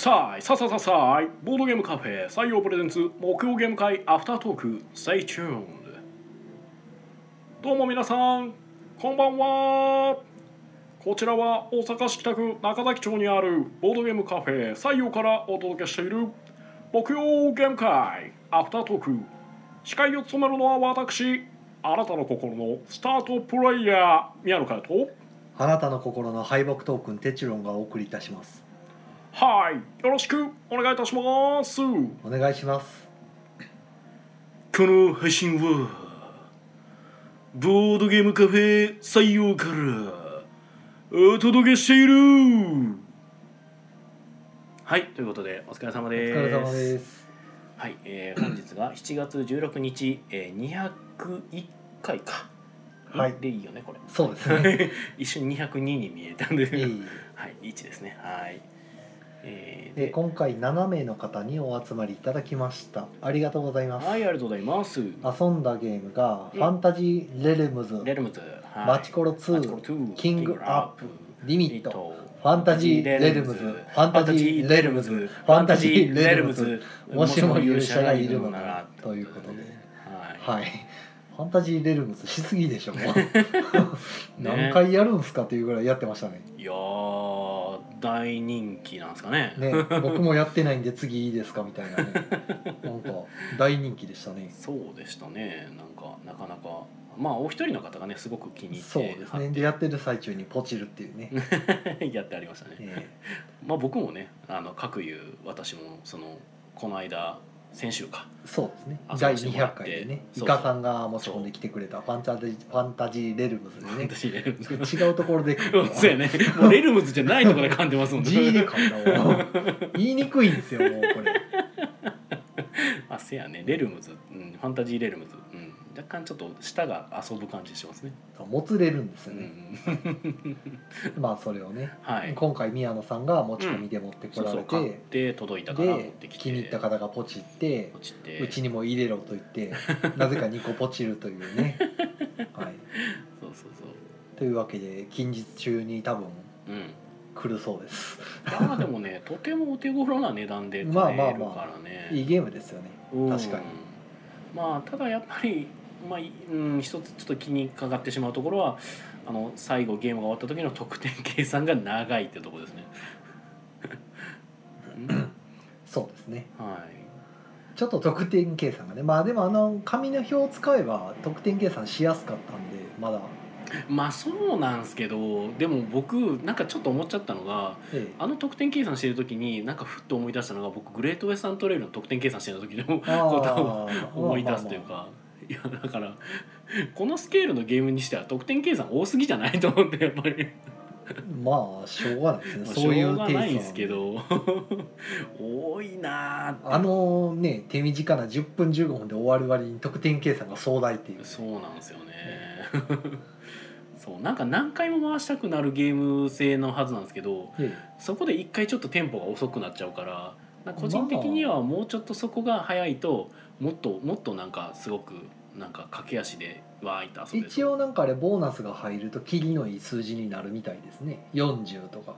さあさあさあさあボードゲームカフェ採用プレゼンツ木曜ゲーム会アフタートーク Stay tuned どうも皆さんこんばんは。こちらは大阪市北区中崎町にあるボードゲームカフェ採用からお届けしている木曜ゲーム会アフタートーク。司会を務めるのは私あなたの心のスタートプレイヤー宮野佳代とあなたの心の敗北トークンテチロンがお送りいたします。はい。よろしく。お願いいたします。お願いします。この配信はボードゲームカフェ採用からお届けしている。はい。ということでお疲れ様おです。疲れ様です。はい、えー、本日が 7月16日、えー、201回か。はい。でいいよねこれ。そうですね。一瞬202に見えたんで。いい。はい。1ですね。はいえー、で今回7名の方にお集まりいただきました。ありがとうございます、はいありがとうございます。遊んだゲームが、うん。ファンタジーレレムズレルムズ、はい。マチコロ2マチコロ2キングアップリミットトファンタジーレルムズファンタジーレルムズファンタジーレルムズ。もしも勇者がいるのならということで。はい、はい。ファンタジーレルムズしすぎでしょもう。何回やるんすかっていうぐらいやってましたね。いやー大人気なんですかね。ね僕もやってないんで次いいですかみたいなね。なんか大人気でしたね。そうでしたね。なんかなかなか。まあお一人の方がねすごく気に入ってそうですねでやってる最中にポチるっていうね、やってありましたね、えまあ僕もねあの各言う私もそのこの間先週か。ーそうですね。第200せてもらって。回でねイカさんが持ち込んできてくれたファンタジーファンタジーレルムズでね。違うところで。そうやね。もうレルムズじゃないところで噛んでますもん G で噛んだわ。言いにくいんですよもうこれ。あせやね。レルムズ、うん、ファンタジーレルムズ、うん、若干ちょっと舌が遊ぶ感じしますね、もつれるんですよね、うん、まあそれをね、はい。今回宮野さんが持ち込みで持ってこられて、そう買って届いたから持っでてきて。気に入った方がポチってうちにも入れろと言って なぜか2個ポチるというね、はい、そうそうそう。というわけで近日中に多分うん。来るそうです。まあでもね とてもお手頃な値段でまあ買えるまあまあからね、いいゲームですよねうん確かにまあただやっぱりまあいうん一つちょっと気にかかってしまうところはあの最後ゲームが終わった時の得点計算が長いってところですね、う んそうですね。はい。ちょっと得点計算がねまあでもあの紙の表を使えば得点計算しやすかったんでまだ、まあそうなんですけどでも僕なんかちょっと思っちゃったのがええ。あの得点計算してる時になんかふっと思い出したのが僕グレートウェスタントレイルの得点計算してる時のことをあー思い出すというか、いやだからこのスケールのゲームにしては得点計算多すぎじゃないと思ってやっぱり。まあしょうがないですね。まあそういうテイないんですけど多いなあのね手短な10分15分で終わる割に得点計算が壮大っていうそうなんですよね。そうなんか何回も回したくなるゲーム性のはずなんですけどえそこで一回ちょっとテンポが遅くなっちゃうから個人的にはもうちょっとそこが早いともっともっとなんかすごくなんか駆け足でわーいとえ遊べる一応なんかあれボーナスが入ると切りのいい数字になるみたいですね。40とか、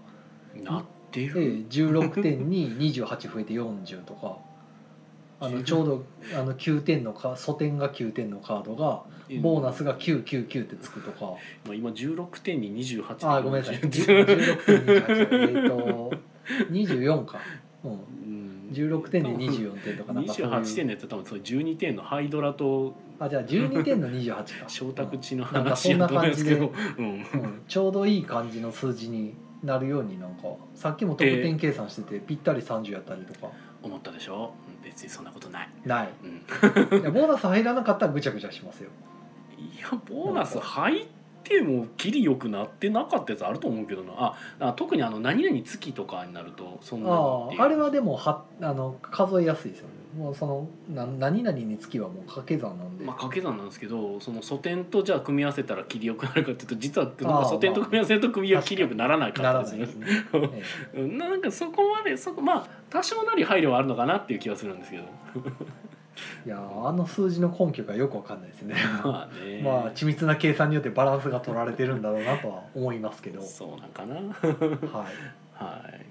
なってええる、16点に28増えて40とか。あのちょうどあの9点のか素点が9点のカードがボーナスが999ってつくとか。まあ、今16点に28あーごめんなさい。10 16点28えっと24か、うん、うん16点で24点とかなんかそういう。28点のやつは多分それ12点のハイドラとあじゃあ12点の28か。承託地のなんかそんな話やと思うんですけど、うん、うん、ちょうどいい感じの数字になるようになんかさっきも得点計算しててぴったり30やったりとか。思ったでしょ？うん別にそんなことない、ない。うん、いやボーナス入らなかったらぐちゃぐちゃしますよ。いやボーナス入ってもキリ良くなってなかったやつあると思うけどな。ああ特にあの何々月とかになるとそんなにあああれはでもはあの数えやすいですよね。もうそのな何々につきはもう掛け算なんで、まあ掛け算なんですけどその素点とじゃあ組み合わせたら切り良くなるかっていうと実はなんか素点と組み合わせると組み切り良くならないからですね、なんかそこまでそこまあ多少なり配慮はあるのかなっていう気はするんですけど。えいやあの数字の根拠がよくわかんないですね。まあね。まあ緻密な計算によってバランスが取られてるんだろうなとは思いますけど、そうなんかな。はい、はい。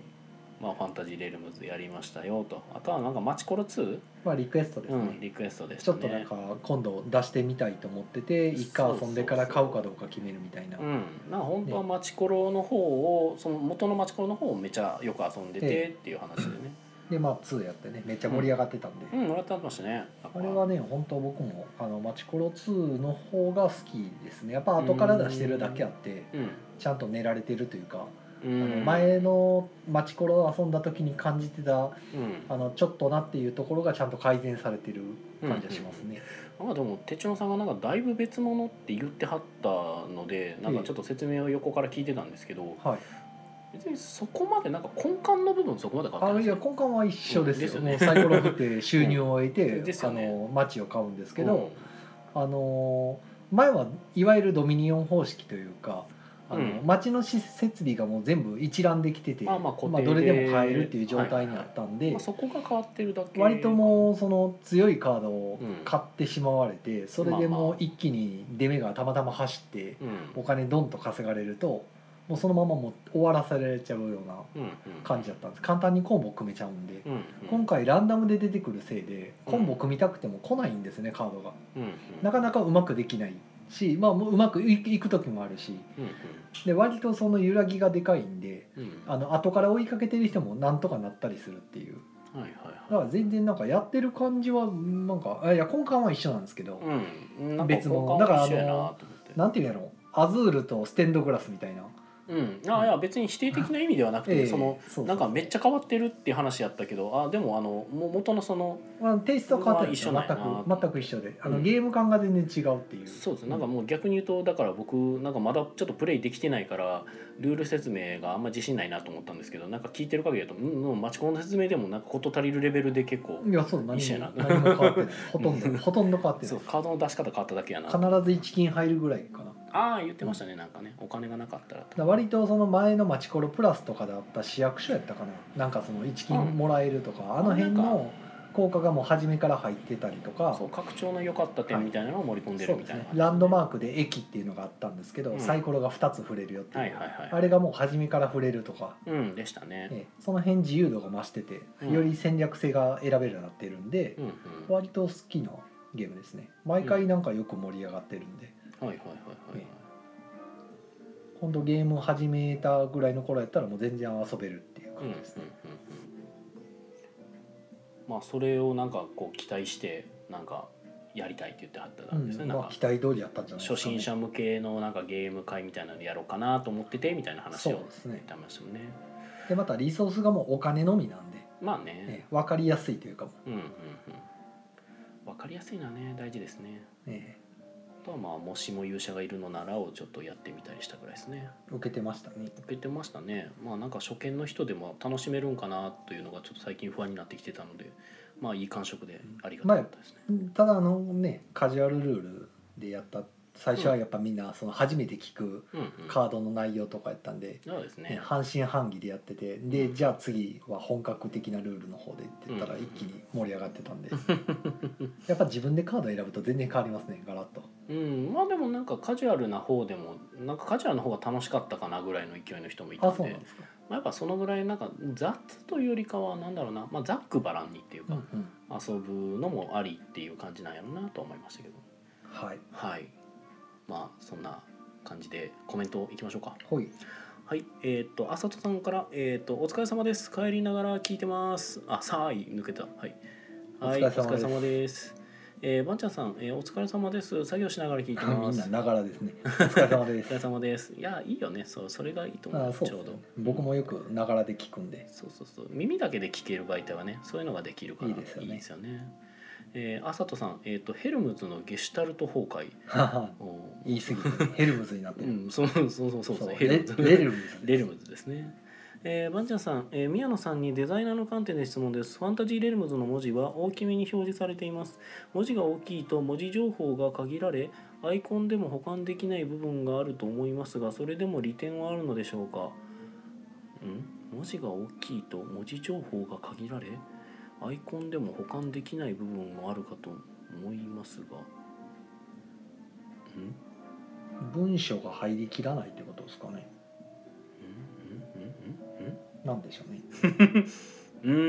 まあ、ファンタジーレルムズやりましたよと。あとはなんかマチコロ2、まあリクエストですね、うん、リクエストでしちたねょっとなんか今度出してみたいと思ってて一回遊んでから買うかどうか決めるみたいな。うん、なんか本当はマチコロの方をその元のマチコロの方をめちゃよく遊んでてええ。っていう話でねでまあ2やってねめっちゃ盛り上がってたんで、うんもらってましたね。あれはね本当僕もあのマチコロ2の方が好きですね。やっぱ後から出してるだけあってうん。ちゃんと練られてるというか、うあのん前のマチコロ遊んだ時に感じてたうん。あのちょっとなっていうところがちゃんと改善されてる感じがしますね、なん。かでも手帳さんがなんかだいぶ別物って言ってはったのでなんかちょっと説明を横から聞いてたんですけどはい別にそこまでなんか根幹の部分そこまで変わってない。あいや根幹は一緒ですよ,、ですよね。もうサイコロ振って収入を得て、う んですよあねの街を買うんですけど、あの前はいわゆるドミニオン方式というかあの、うん。街の施設備がもう全部一覧できてて、まあまあ固定でどれでも買えるっていう状態にあったんで、うんまあ、そこが変わってるだけ。割ともうその強いカードをうん。買ってしまわれて、それでまあまあもう一気に出目がたまたま走ってうん。お金ドンと稼がれるともうそのままもう終わらせられちゃうようなうんうん。感じだったんです。簡単にコンボ組めちゃうんで。うんうん。今回ランダムで出てくるせいでコンボ組みたくても来ないんですねカードが。うんうん。なかなかうまくできないしまあもううまくいいく時もあるし。うんで割とその揺らぎがでかいんでうん。うんあの後から追いかけてる人もなんとかなったりするっていう。はいはいだから全然なんかやってる感じはなんかあいや根幹は一緒なんですけど、うん。別物だからあのなんていうんやろアズールとステンドグラスみたいなうん、あいや別に否定的な意味ではなくて、ええそのそうそうなんかめっちゃ変わってるっていう話やったけどあでもあのもう元のそのまあ、テイストは変わってる。んですよ全まあ一緒なんやな。く全く一緒で。あの、うん。ゲーム感が全然違うっていう。そうですなんかもう逆に言うとだから僕なんかまだちょっとプレイできてないからルール説明があんま自信ないなと思ったんですけどなんか聞いてる限りだとうんうんマチコンの説明でもなんか事足りるレベルで結構いやそう何一緒やな。も何も変わってない。ほとんどほとんど変わってない。そうカードの出し方変わっただけやな。必ず1金入るぐらいかなああ言ってましたねなんかね。お金がなかったらら割とその前のマチコロプラスとかであった市役所やったかな。なんかその1金もらえるとか、あの辺の効果がもう初めから入ってたりとか。そう拡張の良かった点みたいなのを盛り込んでそうでするみたいなね。ランドマークで駅っていうのがあったんですけど、うん。サイコロが2つ触れるよっていう、はいはいはい。あれがもう初めから触れるとか、うんでしたね、ええ。その辺自由度が増しててうん。より戦略性が選べるようになってるんでう、んうん。割と好きなゲームですね。毎回なんかよく盛り上がってるんで、はいはいはいはい。はい今度ゲームを始めたぐらいの頃やったらもう全然遊べるっていううんうんうんうん感じですね、まあそれをなんかこう期待してなんかやりたいって言ってはったんですね、うん。まあなんか期待通りやったんじゃないですか、初心者向けのなんかゲーム会みたいなのやろうかなと思っててみたいな話を言ってましたもんね。でまたリソースがもうお金のみなんで、まあね。ええ分かりやすいというかも。うんうんうん。わかりやすいのはね大事ですね。えあとはまあもしも勇者がいるのならをちょっとやってみたりしたぐらいですね。え受けてましたね。受けてましたね。まあなんか初見の人でも楽しめるんかなというのがちょっと最近不安になってきてたのでまあいい感触でありがたかったですね、ただあのねカジュアルルールでやった最初はやっぱみんなその初めて聞くカードの内容とかやったんで、ねそうですね。半信半疑でやっててで、うん。じゃあ次は本格的なルールの方でって言ったらうん一気に盛り上がってたんで、やっぱ自分でカード選ぶと全然変わりますねガラッと。うん。まあでもなんかカジュアルな方でもなんかカジュアルな方が楽しかったかなぐらいの勢いの人もいたあんでまあ、やっぱそのぐらいなんか雑というよりかはなんだろうな、まあ、ざっくばらんにっていうか、遊ぶのもありっていう感じなんやろうなと思いましたけど。はい。はいまあそんな感じでコメントいきましょうか。ほい。はい。えっ、とあさとさんから、えっと「お疲れ様です。帰りながら聞いてます」あさあい抜けた。はい。はいお疲れ様です。えー、ばんちゃんさん、えーお疲れ様です。作業しながら聞いてみます。んなながらですね。お疲れ様でお疲れす様です。いやいいよね。そうそれがいいと思う。うちょうど。僕もよくながらで聞くんで。そうそうそう。耳だけで聞ける媒体はねそういうのができるからいいですよね。よねえー、あさとさん、えー、とヘルムズのゲシュタルト崩壊 言い過ぎてヘルムズになってる、うんそうそうそうそうそうレヘルムズレルムズレルムズですね。えー、バンチャンさん、えー宮野さんにデザイナーの観点で質問です。ファンタジーレルムズの文字は大きめに表示されています。文字が大きいと文字情報が限られ、アイコンでも保管できない部分があると思いますが、それでも利点はあるのでしょうか？ん？文字が大きいと文字情報が限られ、アイコンでも保管できない部分もあるかと思いますが。ん？文章が入りきらないってことですかね。うん？うん？うん？うん？うん？なんでしょうね。うんうんうん。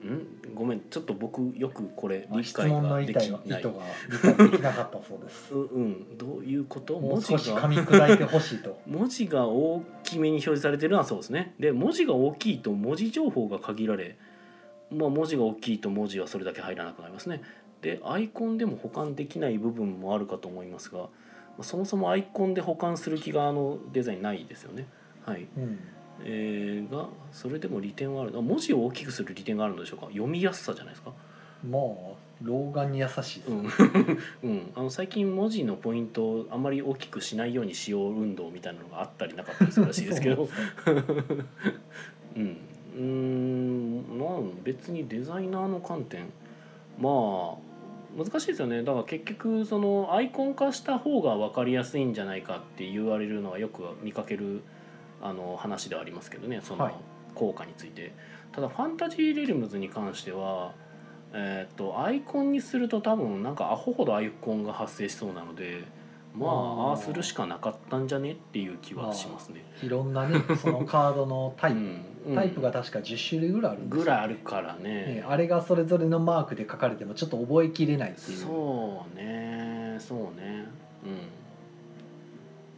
うんごめんちょっと僕よくこれ理質解問のが意図が意できない図が理解できなかったそうです。ううん。どういうこと？もう文字少し噛がみ砕いてほしいと。文字が大きめに表示されてるのはそうですね。で文字が大きいと文字情報が限られまあ文字が大きいと文字はそれだけ入らなくなりますね。でアイコンでも保管できない部分もあるかと思いますがまあそもそもアイコンで保管する気があのデザインないですよね。はい。うん。えー、がそれでも利点はある。あ文字を大きくする利点があるのでしょうか？読みやすさじゃないですか？まあ老眼に優しいです、うん、うん、あの最近文字のポイントをあんまり大きくしないようにしよう運動みたいなのがあったりなかったりするらしいですけど。そう うんうんまあ別にデザイナーの観点。まあ難しいですよね。だから結局そのアイコン化した方が分かりやすいんじゃないかって言われるのはよく見かけるあの話ではありますけどね。その効果につい。て、ただファンタジー・レルムズに関してはえーっとアイコンにすると多分なんかアホほどアイコンが発生しそうなのでまああーああするしかなかったんじゃねっていう気はしますね。いろんなね そのカードのタイプ、うんタイプが確か10種類ぐらいあるんですよ。ぐらいあるからね。ねあれがそれぞれのマークで書かれてもちょっと覚えきれないっていう。そうねそうね。うん。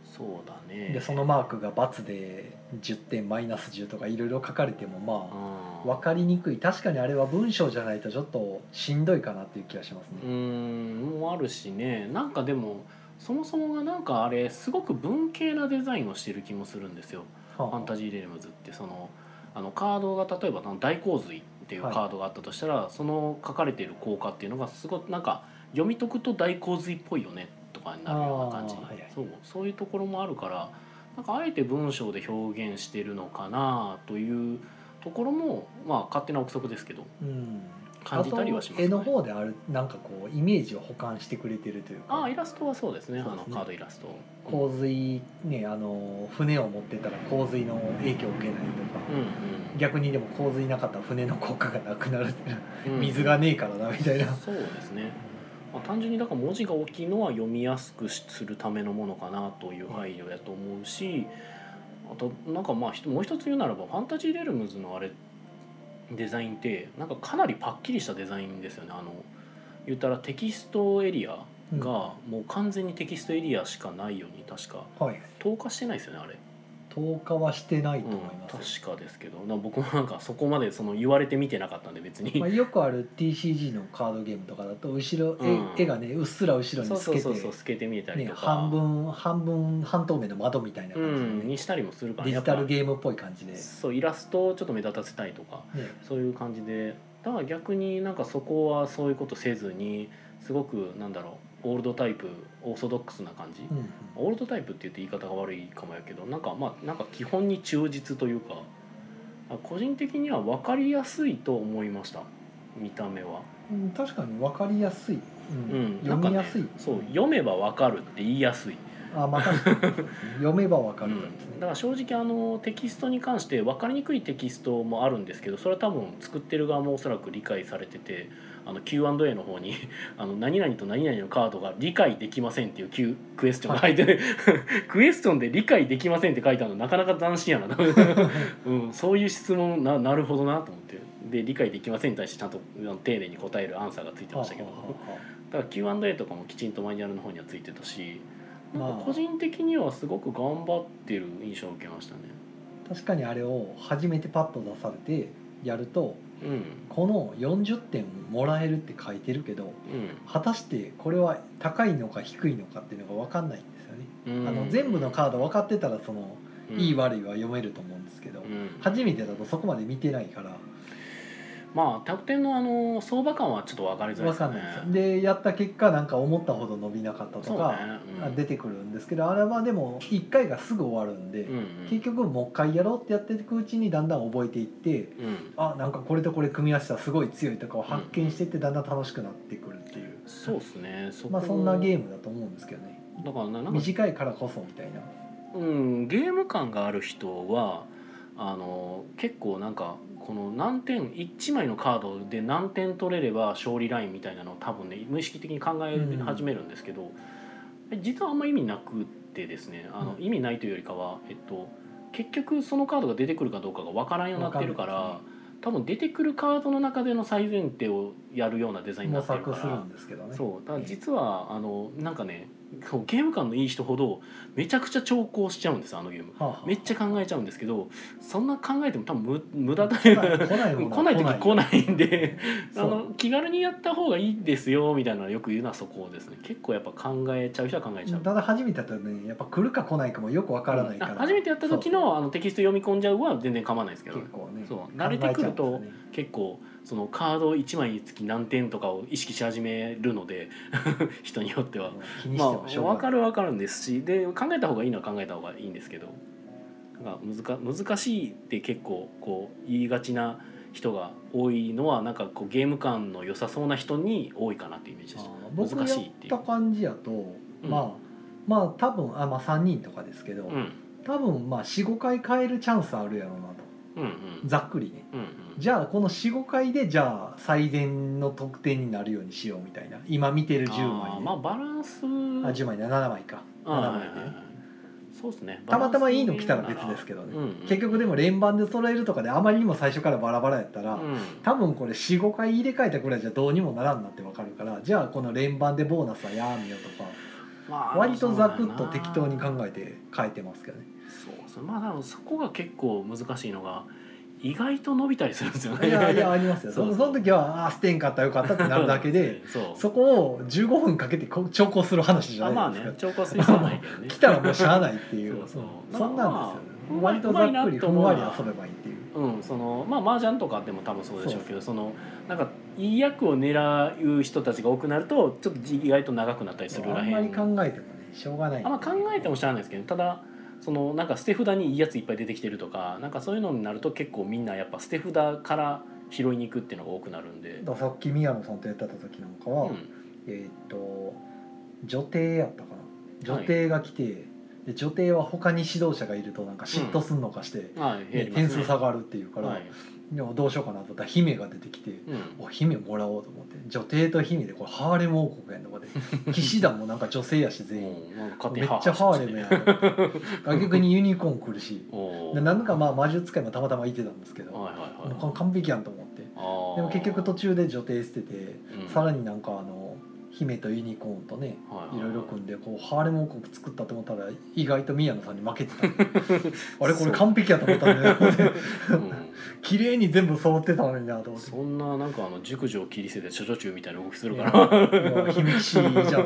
そうだね。でそのマークが×で10点マイナス10とかいろいろ書かれてもまあうん。分かりにくい。確かにあれは文章じゃないとちょっとしんどいかなっていう気がしますうね。んもあるしね。なんかでもそもそもがなんかあれすごく文系なデザインをしてる気もするんですよ。はあ。ファンタジー・レルムズってそのあのカードが例えば大洪水っていうカードがあったとしたら、その書かれている効果っていうのがすごいなんか読み解くと大洪水っぽいよねとかになるような感じ、はいはい。そうそういうところもあるからなんかあえて文章で表現してるのかなというところもまあ勝手な憶測ですけど。うん感じたりはしますあと絵の方であるなんかこうイメージを保管してくれてるというか。ああイラストはそうですね。ね。あのカードイラスト。洪水ねあの船を持ってたら洪水の影響を受けないとか、うん逆にでも洪水なかったら船の効果がなくなる水がねえからなみたいな、そうですね、まあ、単純にだから文字が大きいのは読みやすくするためのものかなという配慮やと思うしあとなんかまあもう一つ言うならばファンタジー・レルムズのあれデザインってなんかかなりパッキリしたデザインですよね。あの言ったらテキストエリアがもう完全にテキストエリアしかないように確か。はい。透過してないですよねあれ、投下はしてないとうん思います、確かですけど。な僕もなんかそこまでその言われてみてなかったんで別に、まあ、よくある TCG のカードゲームとかだと後ろ、絵うん。絵がねうっすら後ろにつけてそうそうそう透けて見えたりね、とか、半分半分半透明の窓みたいなう感じでね、ん、にしたりもするからデジタルゲームっぽい感じで、ぱそうイラストをちょっと目立たせたいとかね、そういう感じで。だから逆になんかそこはそういうことせずにすごくなんだろうオールドタイプオーソドックスな感じ、うんオールドタイプって言って言い方が悪いかもやけどなんかまあなんか基本に忠実というかあ個人的には分かりやすいと思いました見た目は、うん、確かに分かりやすい、うん。うん、読みやすい、そう読めば分かるって言いやすい。あまあ確かに読めば分かるんですね、だから正直あのテキストに関して分かりにくいテキストもあるんですけどそれは多分作ってる側もおそらく理解されててあの Q&A の方に あの「何々と何々のカードが理解できません」っていう Q クエスチョン。が入ってて、クエスチョンで「理解できません」って書いてあるのなかなか斬新やな、うん、そういう質問ななるほどなと思って。で理解できませんに対してちゃんと丁寧に答えるアンサーがついてましたけど。だから Q&A とかもきちんとマニュアルの方にはついてたしなんまあ。か個人的にはすごく頑張ってる印象を受けましたね。あ確かにあれを初めてパッと出されてやるとうんこの40点もらえるって書いてるけどう果たしてこれは高いのか低いのかっていうのが分かんないんですよね、ん、あの全部のカード分かってたらその、うん。いい悪いは読めると思うんですけど、うん。初めてだとそこまで見てないからまあ得点のあの相場感はちょっと分かりづらいですよね。分かんないでやった結果なんか思ったほど伸びなかったとか、出てくるんですけどあれはでも1回がすぐ終わるんで、うん。うん結局もう一回やろうってやっていくうちにだんだん覚えていってうん。あなんかこれとこれ組み合わせたらすごい強いとかを発見していってだんだん楽しくなってくるっていう、そうですね。まあそんなゲームだと思うんですけどね。だからななんか、短いからこそみたいな。うん、ゲーム感がある人はあの結構なんかこの何点1枚のカードで何点取れれば勝利ラインみたいなのを多分ね無意識的に考え始めるんですけど、実はあんま意味なくってですねあの、うん意味ないというよりかは、えっと、結局そのカードが出てくるかどうかが分からんようになってるから、多分出てくるカードの中での最前提をやるようなデザインにな模ってるから。ね。そう。だから実はあのなんかねそうゲーム感のいい人ほどめちゃくちゃ長考しちゃうんですあのゲーム。はあはあめっちゃ考えちゃうんですけどそんな考えても多分無無駄だ来ない来ない来ない時来ないんであの気軽にやった方がいいですよみたいなのよく言うのはそこですね。結構やっぱ考えちゃう人は考えちゃう。ただ初めてやったらねやっぱ来るか来ないかもよくわからないから、あ初めてやった時のあのテキスト読み込んじゃうは全然構わないですけど結構ねそう慣れてくると結構そのカード1枚につき何点とかを意識し始めるので 人によっては。気にまあ分かる分かるんですしで考えた方がいいのは考えた方がいいんですけど。なんか難難しいって結構こう言いがちな人が多いのはなんかこうゲーム感の良さそうな人に多いかなっていうイメージでしあたー僕や難しいっいうってた。感じやと、う。んまあまあ多分あ、まあ、3人とかですけど、うん。多分まあ45回変えるチャンスあるやろうなと。うんうん。ざっくりね。うんうんじゃあこの45回でじゃあ最善の得点になるようにしようみたいな。今見てる10枚で。まあバランス。あ10枚。で7枚か。7あーはい枚でそうですね。たまたまいいの来たら別ですけどね、うんうん。結局でも連番で揃えるとかであまりにも最初からバラバラやったら、うん。多分これ45回入れ替えたぐらいじゃどうにもならんなってわかるからじゃあこの連番でボーナスはやめようとかまあ割とざくっと適当に考えて変えてますけどね。そうそうまあそこが結構難しいのが意外と伸びたりするんですよね。いやいやありますよ。そのその時はああ捨てんかったらよかったってなるだけで そう。そこを15分かけてこ調校する話じゃあまあないですか、ね超過する必要はないけどね。来たらもうしゃあないっていう。そうそんなんまあですよね。まあ割とざっくりふんわり遊べばいいっていう。うんそのまあ麻雀とかでも多分そうでしょうけどそのなんかいい役を狙う人たちが多くなるとちょっと意外と長くなったりするらへん。あんまり考えてもねしょうがない。あんま考えてもしゃあないですけどただそのなんか捨て札にいいやついっぱい出てきてるとかなんかそういうのになると結構みんなやっぱ捨て札から拾いに行くっていうのが多くなるんで。だ、さっき宮野さんとやってた時なんかは、うん、えーっと女帝やったかな？女帝が来て、で女帝は他に指導者がいるとなんか嫉妬すんのかして、はい。やねりますね。点数下がるっていうから、はいでもどうしようかなと思ったら姫が出てきてうん。お姫もらおうと思って女帝と姫でこれハーレム王国やんとかで 騎士団もなんか女性やし全員。めにっちゃハーレムやん。逆にユニコーン来るし。でなんかまあ魔術使いもたまたまいてたんですけど、はいはいはいもう完璧やんと思って。でも結局途中で女帝捨てて、うん。さらになんかあの姫とユニコーンとねはいいろいろ組んでこうハーレム王国作ったと思ったら意外と宮野さんに負けてた。あれこれ完璧やと思ったね、うん。綺麗に全部揃ってたのになと思って。そんななんかあの熟女を切り捨てて処女中みたいな動きするから。姫騎士じゃないですか。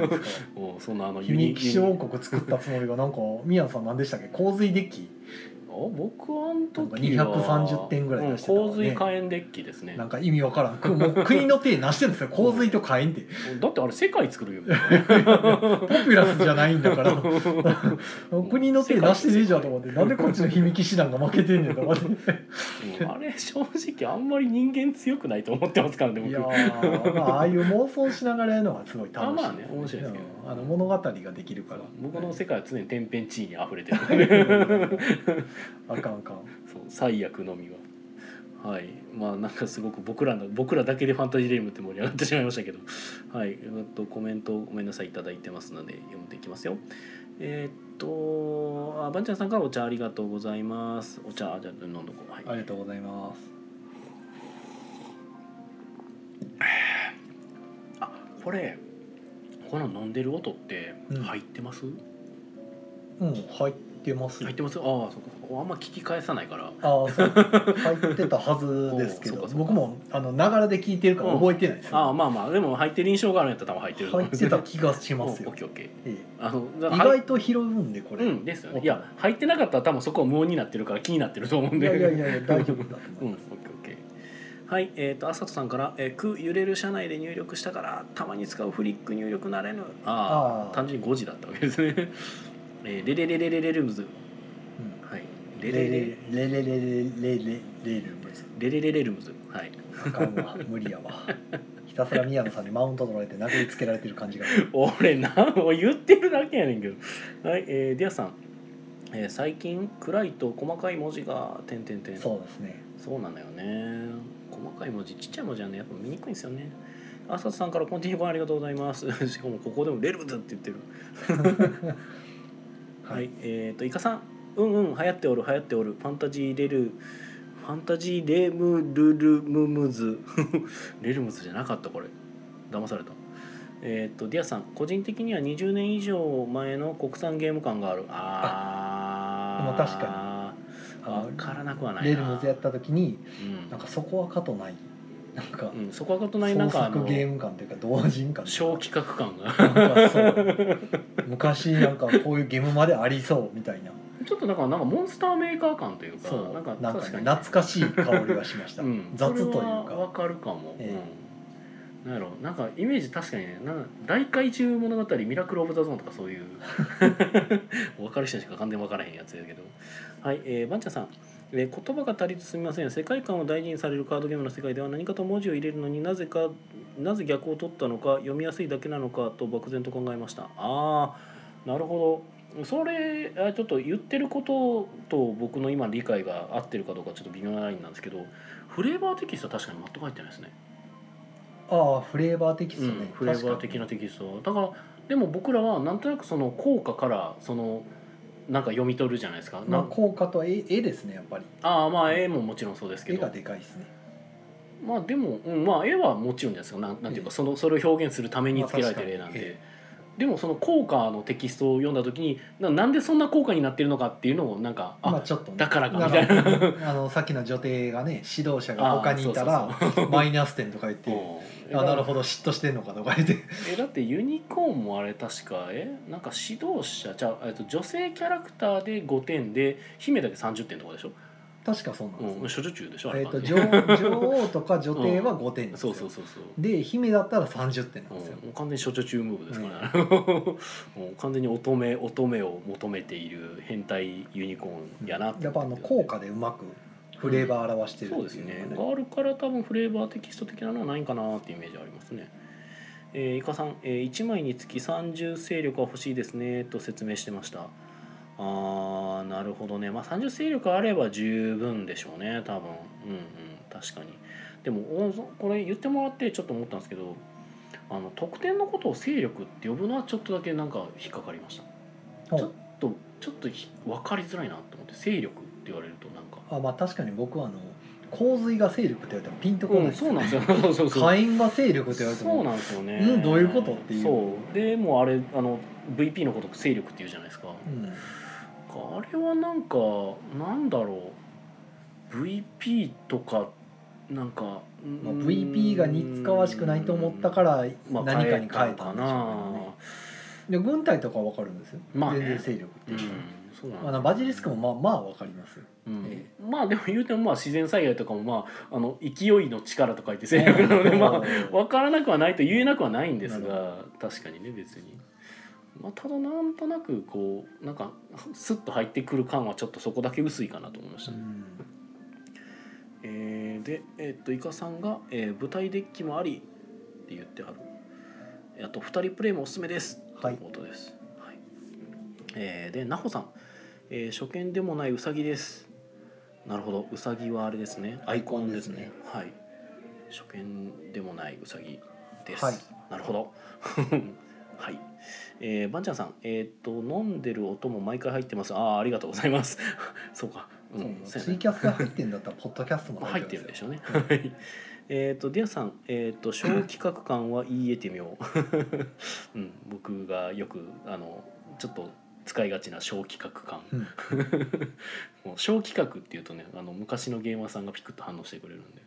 そんなあの姫騎士王国作ったつもりがなんか宮野さん何でしたっけ？洪水デッキ？あ僕はあの時はか230点ぐらい出してたわね。うん洪水火炎デッキですね。なんか意味わからん。くもう国の手なしてるんですよ。洪水と火炎って。だってあれ世界作るよポピュラスじゃないんだから。国の手なしてねえじゃんと思って。なんでこっちの秘密師団が負けてんねんと思って。うんあれ正直あんまり人間強くないと思ってますからね僕。いやー、まあ、ああいう妄想しながらやるのがすごい楽しい、あまあね面白いですけど。うんあの物語ができるから。僕の世界は常に天変地異に溢れてる あかんあかん。そう最悪のみは。はい。まあなんかすごく僕らの僕らだけでファンタジーレームって盛り上がってしまいましたけど。はい。えっとコメントごめんなさいいただいてますので読んでいきますよ。えーっとあばんちゃんさんからお茶ありがとうございます。お茶じゃあ飲んどこう。はい。ありがとうございます。あこれこの飲んでる音ってうん入ってます、うん。入ってます入ってます。ああそうかあんま聞き返さないから。ああそう。入ってたはずですけど。僕もあのながらで聞いてるから覚えてないですよ、ああまあまあ。でも入ってる印象があるんやったら多分入ってる入ってた気がしますよ。お オッケーオッケー。えあのえ意外と拾うんでこれ、うんですよね。いや入ってなかったら多分そこは無音になってるから気になってると思うんで。いやいやいや大丈夫だとう。んはいえっ、とあさとさんから「えー、く揺れる車内で入力したからたまに使うフリック入力なれぬ」ああ単純に5時だったわけですねえー、レレレレレレレムズ。うん。はい。レレレレレレ。レレレレレルムズ。レレレレルムズ。はい。あかんわ。無理やわ。ひたすら宮野さんにマウント取られて殴りつけられてる感じが。俺なもう言ってるだけやねんけど。はいえー、ディアさん、えー、最近暗いと細かい文字が点点点。そうですね。そうなのよね。細かい文字ちっちゃい文字はねやっぱ見にくいんですよね。あさんからコンティニューコインありがとうございます。しかもここでもレルムズって言ってるはい、えっ、とイカさん。うんうん流行っておる流行っておる。ファンタジーレルファンタジーレムルルムムズ。レルムズじゃなかったこれ。騙された。えーっとディアさん。個人的には20年以上前の国産ゲーム感がある。あー。でも確かに。分からなくはないな。レルムズやった時にうん。なんかそこはかとないなんかうん、そこはかとないなん創かあの作ゲーム感というか同人感小企画感が。昔なんかこういうゲームまでありそうみたいな。ちょっとなんかなんかモンスターメーカー感というかそう。なんかなんか懐かしい香りがしました、うん、雑というか。わかるかも、えうん、なんやろ。なんかイメージ確かにねな大怪獣物語ミラクル・オブ・ザ・ゾーンとかそういう。分かる人しか完全に分からへんやつやけど。はい、えー、バンチャさんえー言葉が足りずすみません。世界観を大事にされるカードゲームの世界では何かと文字を入れるのになぜかなぜ逆を取ったのか読みやすいだけなのかと漠然と考えました。ああなるほど。それあちょっと言ってることと僕の今理解が合ってるかどうかちょっと微妙なラインなんですけどフレーバーテキストは確かに全く入ってないですね、ああフレーバーテキストね、うん、フレーバー的なテキスト。はだからでも僕らはなんとなくその効果からそのなんか読み取るじゃないですか、まあな効果と絵絵ですねやっぱり。ああまあ絵ももちろんそうですけど。絵がでかいですね。まあでも、うん、まあ絵はもちろんですか。なんなんていうか、ええ。そのそれを表現するためにつけられてる絵なんで、でもその効果のテキストを読んだ時にななんでそんな効果になってるのかっていうのをなんかあ、まあちょっとね。だからかだみたいな。あのさっきの女帝がね 指導者が他にいたらマイナス点とか言って うんあなるほど嫉妬してんのかとか言って。えだってユニコーンもあれ確かえなんか指導者じゃあと女性キャラクターで5点で姫だけ30点とかでしょ、確かそうなんですうん、ね、処女中でしょえっ、と女女王とか女帝は5点ですよ、そうそうそうそう。で姫だったら30点なんですよ。うん、もう完全に処女中ムーブですからね、もう完全に乙女乙女を求めている変態ユニコーンやなってやっぱあの効果でうまくフレーバー表してるそうですっていうねのががあるから多分フレーバーテキスト的なのはないんかなっていうイメージありますね。えー、イカさん、えー、1枚につき30勢力は欲しいですねと説明してましたあーなるほどね。まあ30勢力あれば十分でしょうね多分。うんうん確かに。でもおこれ言ってもらってちょっと思ったんですけどあの得点のことを勢力って呼ぶのはちょっとだけなんか引っかかりました。ちょっとちょっとひ分かりづらいなと思って勢力って言われるとなんか。あまあ確かに僕はあの洪水が勢力って言われてもピンとこない。うん、そうなんですよ。そうそうそう。火炎が勢力って言われてもそうなんですよね。うんどういうことっていう。そう。でもうあれあの VP のこと勢力って言うじゃないですか。うんあれはなんかなんだろう。VP とかなんか、まあ、うん VP が似つかわしくないと思ったからまあ何かに変えたんでしょうけどかねで軍隊とかは分かるんですよ、まあね。全然勢力ってうんいうのは、そうなんまあな、バジリスクもまあまあ分かります。ようん。えまあでも言うてもまあ自然災害とかもまああの勢いの力とか言って勢力なので まあ分からなくはないと言えなくはないんですなが確かにね別に、まあ、ただなんとなくこうなんかスッと入ってくる感はちょっとそこだけ薄いかなと思いました。ね、うん。えーでえっとイカさんが、えー舞台デッキもあり」って言ってはる。あと2人プレイもおすすめです。とはい。いうことです、はい。えーでナホさん、えー初見でもないウサギです。なるほど。ウサギはあれですね。アイコンですね。はい。初見でもないウサギです、はい。なるほどはいえー、バンちゃんさんえっ、と飲んでる音も毎回入ってますああありがとうございます そうかうんツイキャスが入ってんだったらポッドキャストも入っ入っててるんでしょうね。はい。えっ、とディアさん、えっ、と 小企画感は言い得てみよう。うん、僕がよくあのちょっと使いがちな小企画感。うんもう小企画っていうとね、あの昔のゲーマーさんがピクッと反応してくれるんで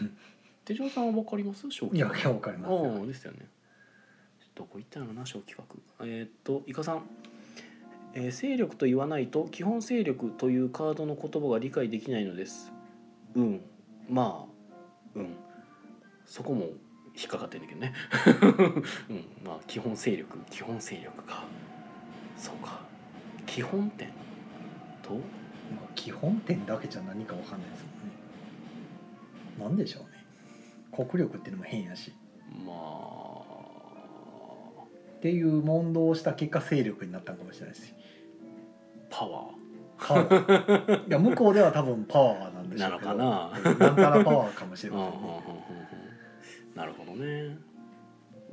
うん。手錠さんはわかります？小いや企画。いや分かりますよああですよね。どこ行ったのかな小企画。えっ、とイカさん。えー勢力と言わないと基本勢力というカードの言葉が理解できないのです。うん、まあ、うん、そこも引っかかってんだけどね。うん、まあ基本勢力、基本勢力か。そうか。基本点と？まあ基本点だけじゃ何か分かんないですもんねなんでしょうね国力っていうのも変やしまっていう問答をした結果勢力になったんかもしれないですあパワパワー。いや向こうでは多分パワーなんでしょうけど。なのかうんなんたらパワーかもしー。れませんなるほどね。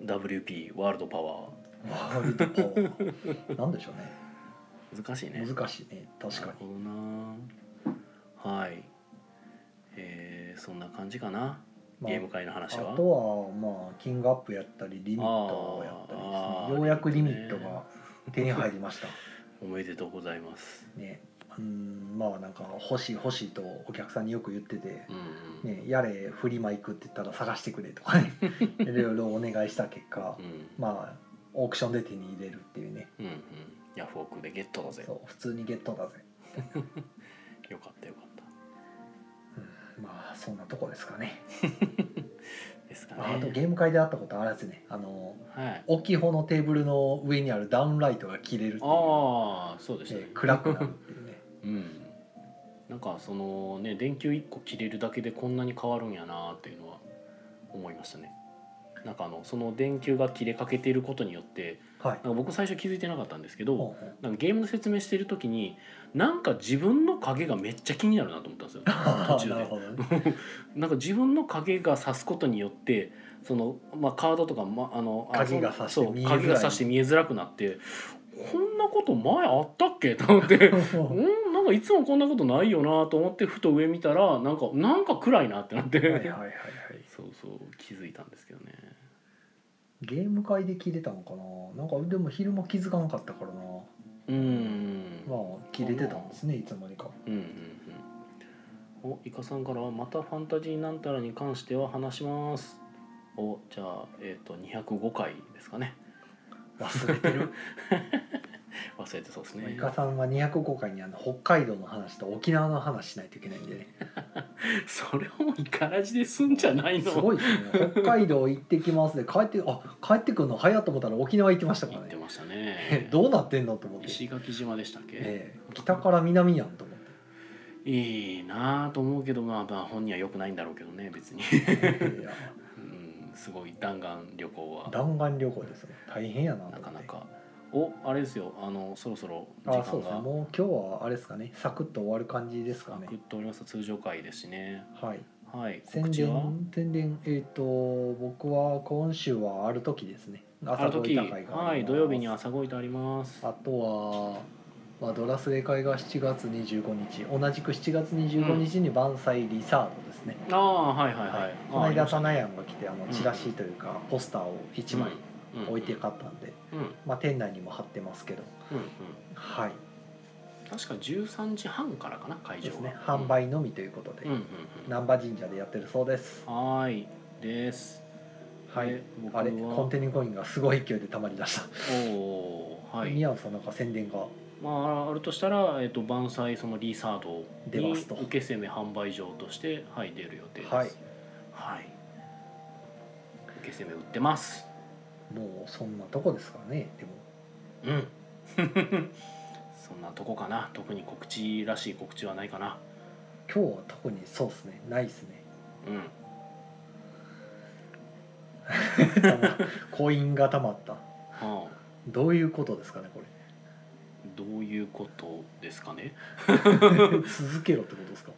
WP ワールドパワー。ワールドパワー。なんでしょうね。難しいね。難しいね。確かなるほどな。はい。えー、そんな感じかな。に、ゲーム会の話は？あとはまあキングアップやったりリミットをやったりですね。ようやくリミットが手に入りました。おめでとうございます。ね。うんまあなんか欲しい欲しいとお客さんによく言っててうんうん、ね、やれフリマ行くって言ったら探してくれとかね いろいろお願いした結果うん。まあオークションで手に入れるっていうね。うんうん。ヤフオクでゲットだぜ。そう普通にゲットだぜ、よかったよかっうん、まあそんなとこですかね。た ですかね。ああとゲーム会であったことあれですね。あのはい。大きい方のテーブルの上にあるダウンライトが切れるっていう。ああそうでしたね、えー暗くなるっていうね。うん。なんかそのね電球1個切れるだけでこんなに変わるんやなっていうのは思いましたね。なんかあのその電球が切れかけていることによってはい。なんか僕最初気づいてなかったんですけど、なんかゲームの説明してる時になんか自分の影がめっちゃ気になるなと思ったんですよ。途中で。なんか自分の影が差すことによってその、まあ、カードとか、ま、あのあ影が差してが差して見えづらくなってこんなこと前あったっけ？と思って。うんなんかいつもこんなことないよなと思ってふと上見たらなんかなんか暗いなってなって、はいはいはいはい。そうそう気づいたんですけどねゲーム会で切れたのかな？なんかでも昼間気づかなかったからな。うーん。まあ切れてたんですねいつの間にか。うんうんうん。おイカさんからはまたファンタジーなんたらに関しては話します。おじゃあえっ、と205回ですかね。忘れてる 忘れてそうですね。イカさんは205回にあの北海道の話と沖縄の話しないといけないんでね。それをイカラジですんじゃないの。すごいですね北海道行ってきますで帰ってあ帰ってくるの早と思ったら沖縄行ってましたからね。言ってましたえねどうなってんのと思って、石垣島でしたっけ、ええ北から南やんと思って。いいなあと思うけどまあまあ本人は良くないんだろうけどね別に、いや うん、すごい弾丸旅行は。弾丸旅行ですね大変やななかなかおあれですよ。あのそろそろ時あそうですね。もう今日はあれですかね。サクッと終わる感じですかね。サクッとおります。通常会ですしね。はい。はい。宣告知は？伝宣伝えっ、と僕は今週はある時ですね。朝ごいた会があります。はい。土曜日に朝ごいてあります。あとは、まあ、ドラスレ会が7月25日。同じく7月25日に万歳リサードですね、ああはいはいはい、この間あタナヤンが来てあのうんチラシというか、ポスターを1枚うん置いて買ったんで、うん。うんまあ、店内にも貼ってますけど。うんうん。はい。確か13時半からかな会場は。ですね。販売のみということで、うんうんうん。難波神社でやってるそうです。はーい。です。はい。あれコンテニコインがすごい勢いでたまりだした、おおーはい。宮野さんなんか宣伝が。まああるとしたら、えっと万歳そのリサードに出ますと。受け攻め販売場として、はい、出る予定です。はい。はい。受け攻め売ってますもうそんなとこですからねでも。うん。そんなとこかな。特に告知らしい告知はないかな。今日は特にそうですね。ないですね。うん。コインがたまった。はあどういうことですかねこどういうことですかね。れ続けろってことですか。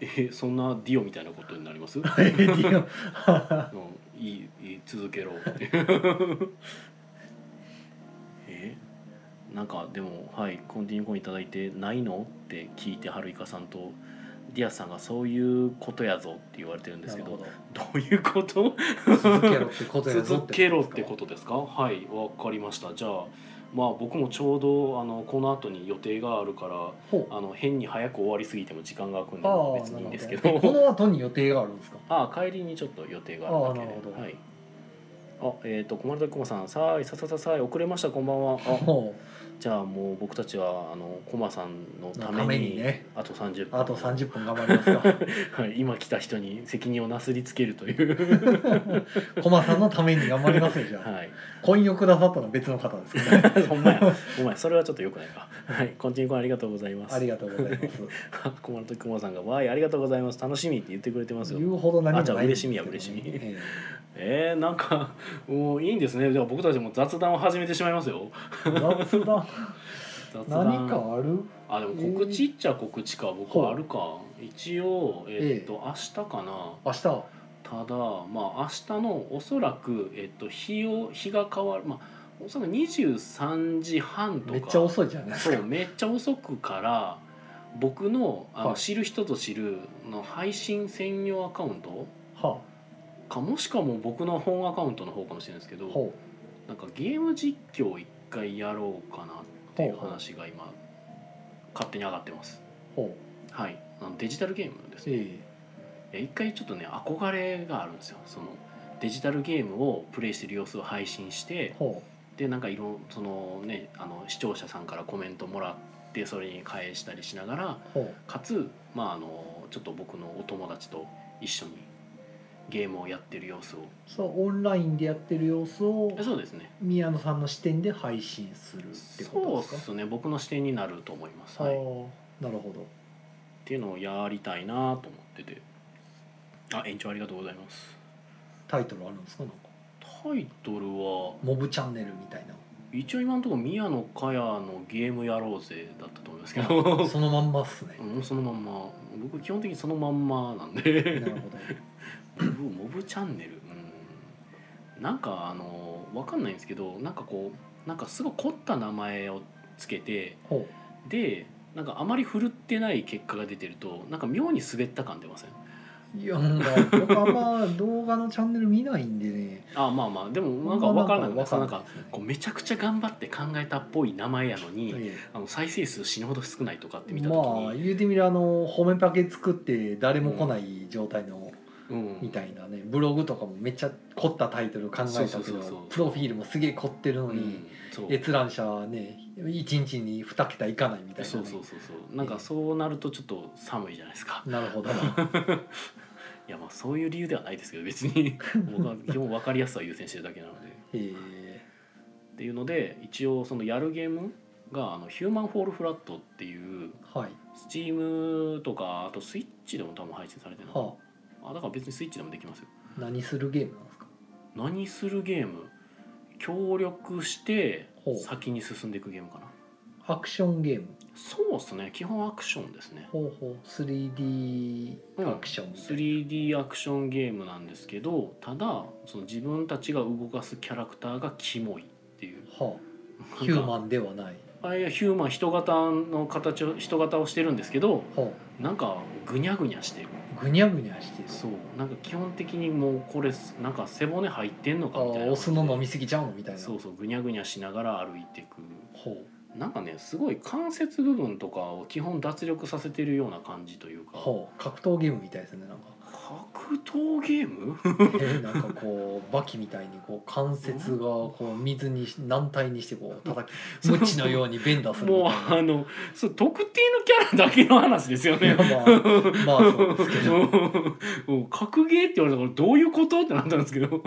えそんなディオみたいなことになります？ディオいいいい続けろ。っ てえ？なんかでもはいコンティニューコインいただいてないの？って聞いてはるいかさんとディアスさんがそういうことやぞって言われてるんですけどど。ういうこと？続けろってことやぞ続けろってことですか？はいわかりました。じゃあまあ僕もちょうどあのこの後に予定があるからあの変に早く終わりすぎても時間が空くんで別にいいんですけどこの後に予定があるんですか？ああ帰りにちょっと予定があるだけで。はいあえっ、と小丸時駒さんさあいささささ遅れましたこんばんはあほじゃあもう僕たちはあの駒さんのためのためにねあと30う分あと30分頑張りますかはい、今来た人に責任をなすりつけるというコマさんのために頑張りますよじゃあはいコインをくださったのは別の方ですからねほんまやほんまやそれはちょっとよくないかはいコンティニコンありがとうございますありがとうございます小丸時駒さんが「わいありがとうございます楽しみ」って言ってくれてますよ言うほど何もあじゃあないんですけど嬉しみや嬉しみええー、なんか もういいんですね。じゃあ僕たちも雑談を始めてしまいますよ。え雑談？雑談。何かある？あでも告知っちゃ告知か。僕はあるか。一応えっ、と、明日かな。明日。ただまあ明日のおそらく、えっと、日を日が変わる。まあおそらく23時半とか。めっちゃ遅いじゃないですか。そうめっちゃ遅くから僕のあの、はい。知る人ぞ知るの配信専用アカウントはかもしかも僕の本アカウントの方かもしれないですけどなんかゲーム実況を一回やろうかなっていう話が今勝手に上がってます。うほう。はい。あのデジタルゲームですね。ええ。一回ちょっとね憧れがあるんですよ。そのデジタルゲームをプレイしてる様子を配信してえほでなんかいろそのねあの視聴者さんからコメントもらってそれに返したりしながらう。ほかつまああのちょっと僕のお友達と一緒にゲームをやってる様子を。うそうオンラインでやってる様子をえそうですね。宮野さんの視点で配信するってこそうとですか？ですね。僕の視点になると思います、あはい、なるほど。ていうのをやりたいなと思ってて。あ延長ありがとうございます。タイトルあるんですか？なんか。タイトルは？モブチャンネルみたいな。一応今のところ宮野佳代のゲームやろうぜだったと思いますけど。そのまんまっすね。もうそのまんま。僕基本的にそのまんまなんなでるほどモブモブチャンネル。うん。なんかあのわかんないんですけどなんかこうなんかすごい凝った名前をつけてほでなんかあまり振るってない結果が出てるとなんか妙に滑った感出ません？ういやなんか僕あんま動画のチャンネル見ないんでね。あまあまあ。でもなんかわからない。わかんなんかこうめちゃくちゃ頑張って考えたっぽい名前やのに、えあの再生数死ぬほど少ないとかって見たま時に、あ言うてみるあの褒めパケ作って誰も来ない状態のうんみたいなねブログとかもめっちゃ凝ったタイトル考えたけどプロフィールもすげえ凝ってるのに閲覧者ね1日に2桁いかないみたいなね。そうそうそうそう。なんかそうなるとちょっと寒いじゃないですか。なるほど いやまあそういう理由ではないですけど別に。僕は基本分かりやすさを優先してるだけなので。え。っていうので一応そのやるゲームがあのヒューマンフォールフラットっていうー、はい。スチームとかあとスイッチでも多分配信されてるのはあだから別にスイッチでもできますよ。あ何するゲームなんですか？何するゲーム？協力してほう。先に進んでいくゲームかな。アクションゲーム？そうですね。基本アクションですね。ほうほう。3D うん。アクションみたいな、3D アクションゲームなんですけどただその自分たちが動かすキャラクターがキモいっていう。はあ、ヒューマンではない。あいやヒューマン人型の形を人型をしてるんですけどはなんかぐにゃぐにゃしてる。あ、ぐにゃぐにゃしてる。そう。なんか基本的にもうこれなんか背骨入ってんのあかみたいな。お酢の飲みすぎちゃうのみたいな。そうそうぐにゃぐにゃしながら歩いていく。ほなんかねすごい関節部分とかを基本脱力させてるような感じというか。うほう。格闘ゲームみたいですねなんか格闘ゲーム？えーなんかこうバキみたいにこう関節がこう水にし軟体にしてこう叩き ムチのようにベンダーするみもうあのそう特定のキャラだけの話ですよね。まあまあそうですけど。格ゲーって言われたからどういうことってなったんですけど、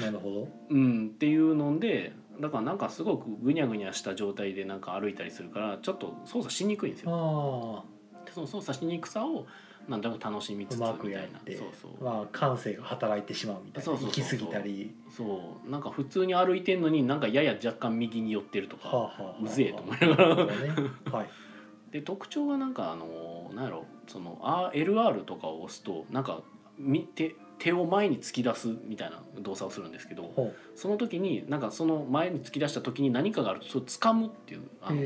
なるほど。うん、っていうのでだからなんかすごくぐにゃぐにゃした状態でなんか歩いたりするからちょっと操作しにくいんですよ。あでその操作しにくさをなんとなく楽しみつつみたあうまくやいなってそうそう。まあ感性が働いてしまうみたいなそうそう行き過ぎたり。そう。なんか普通に歩いてんのになんかやや若干右に寄ってるとか、はあはあはあうぜえと思いながら。なるほどね。はい。で特徴はなんかあのなんやろその LR とかを押すとなんかみ手手を前に突き出すみたいな動作をするんですけどほその時になんかその前に突き出した時に何かがあるとそれを掴むっていうあの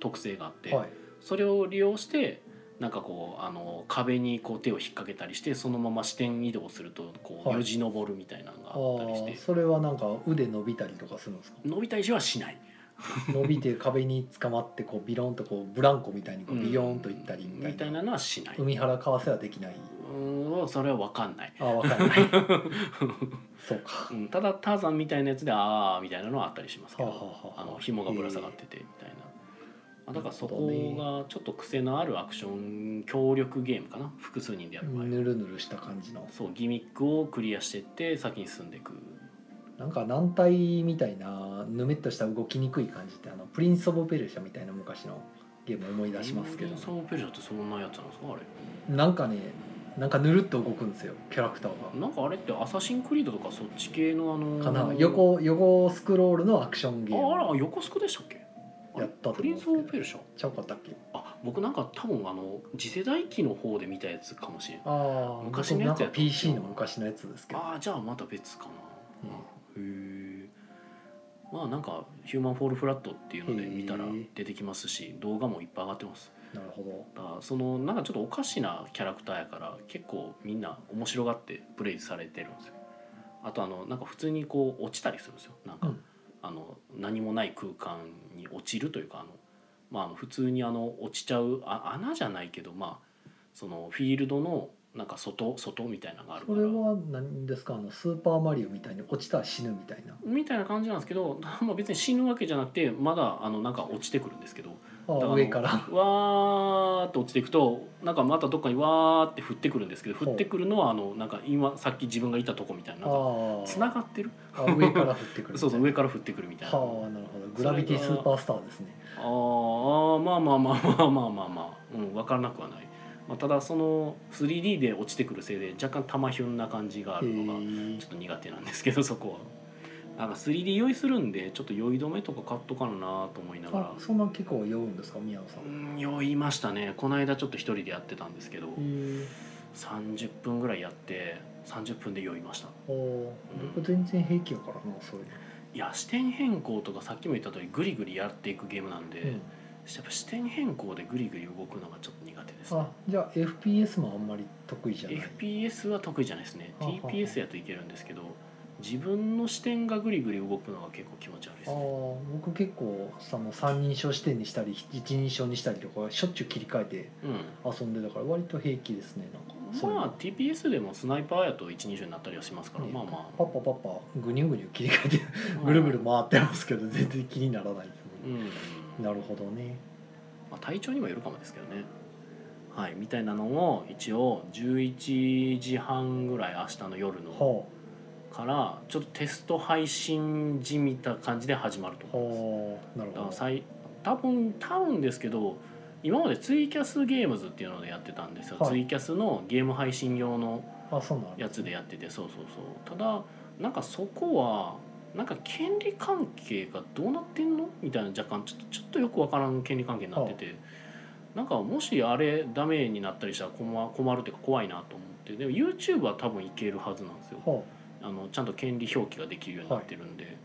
特性があって、えはい。それを利用してなんかこうあの壁にこう手を引っ掛けたりしてそのまま視点移動するとこうはい。よじ登るみたいなのがああったりして、あそれはなんか腕伸びたりとかするんですか？伸びたりしはしない。伸びて壁に捕まってこうビロンとこうブランコみたいにこうビヨーンといったりみたいな,、みたいなのはしない。海原かわせはできない。うんそれは分かんない。ああわかんない。そうか。うん、ただターザンみたいなやつでああみたいなのはあったりしますけど、はあはあはああ。の紐がぶら下がっててみたいな、あだからそこがちょっと癖のあるアクション協力ゲームかな。複数人でやる場合は、ぬるぬるした感じの。そうギミックをクリアしてって先に進んでいく。なんか軟体みたいなぬめっとした動きにくい感じってあのプリンス・オブ・ペルシャみたいな昔のゲーム思い出しますけど、ソーペルジャってそんなやつなんですか？あれ。なんかねなんかぬるっと動くんですよキャラクターが。なんかあれってアサシンクリードとかそっち系のあのかな？横横スクロールのアクションゲーム。ああら横スクでしたっけ？やったプリンス・オブ・ペルシャ？ちゃうかったっけ？あ僕なんか多分あの次世代機の方で見たやつかもしれないああ昔のやつや PC の昔のやつですけど。ああじゃあまた別かな、うん。へえまあなんかヒューマンフォールフラットっていうので見たら出てきますし動画もいっぱい上がってます。なるほど。だからそのなんかちょっとおかしなキャラクターやから結構みんな面白がってプレイされてるんですよ。あとあのなんか普通にこう落ちたりするんですよ。なんか、うん。あの何もない空間に落ちるというかあの、まあ、あの普通にあの落ちちゃうあ穴じゃないけどまあそのフィールドのなんか外外みたいなのがあるから。それは何ですか？あのスーパーマリオみたいに落ちたら死ぬみたいな。みたいな感じなんですけど、まあ、別に死ぬわけじゃなくてまだあのなんか落ちてくるんですけど上から。わーって落ちていくとなんかまたどっかにわーって降ってくるんですけど降ってくるのはあのなんか今さっき自分がいたとこみたいななつながってる？あ上から降ってくる そうそう上から降ってくるみたいな。はあなるほど。グラビティスーパースターですね。あーまあまあまあまあまあまあまあ、うん、分からなくはない、まあ、ただその 3D で落ちてくるせいで若干玉ひゅんな感じがあへるのがえちょっと苦手なんですけどそこはなんか 3D 酔いするんでちょっと酔い止めとか買っとかななと思いながら。あそんな結構酔うんですか宮野さん。うん酔いましたね。この間ちょっと一人でやってたんですけどへえ30分ぐらいやって30分で酔いました。おー。僕全然平気やからなそういういや視点変更とかさっきも言った通りグリグリやっていくゲームなんで、の、やっぱ視点変更でグリグリ動くのがちょっと苦手ですね。あじゃあ FPS もあんまり得意じゃない？FPS は得意じゃないですね。TPS やといけるんですけど自分の視点がグリグリ動くのが結構気持ち悪いですね。僕結構その三人称視点にしたり一人称にしたりとかしょっちゅう切り替えてう遊んでたから割と平気ですねなんか。まあ TPS でもスナイパーやと一人称になったりはしますから、ねまあまパッパパッパぐにゅぐにゅ切り替えてあぐるぐる回ってますけど全然気にならない。ですうね、ん。なるほどね。まあ、体調にもよるかもですけどね。はいみたいなのを一応11時半ぐらい明日の夜のはからちょっとテスト配信じみた感じで始まるとあ思います。はあなるほど。多分多分ですけど今までツイキャスゲームズっていうのでやってたんですよ、はい。ツイキャスのゲーム配信用のやつでやっててそうそうそう。ただなんかそこはなんか権利関係がどうなってんの？みたいな若干ちょっとちょっとよくわからん権利関係になってて、なんかもしあれダメになったりしたら困困るっていうか怖いなと思って。でも YouTube は多分いけるはずなんですよ。はあのちゃんと権利表記ができるようになってるんで、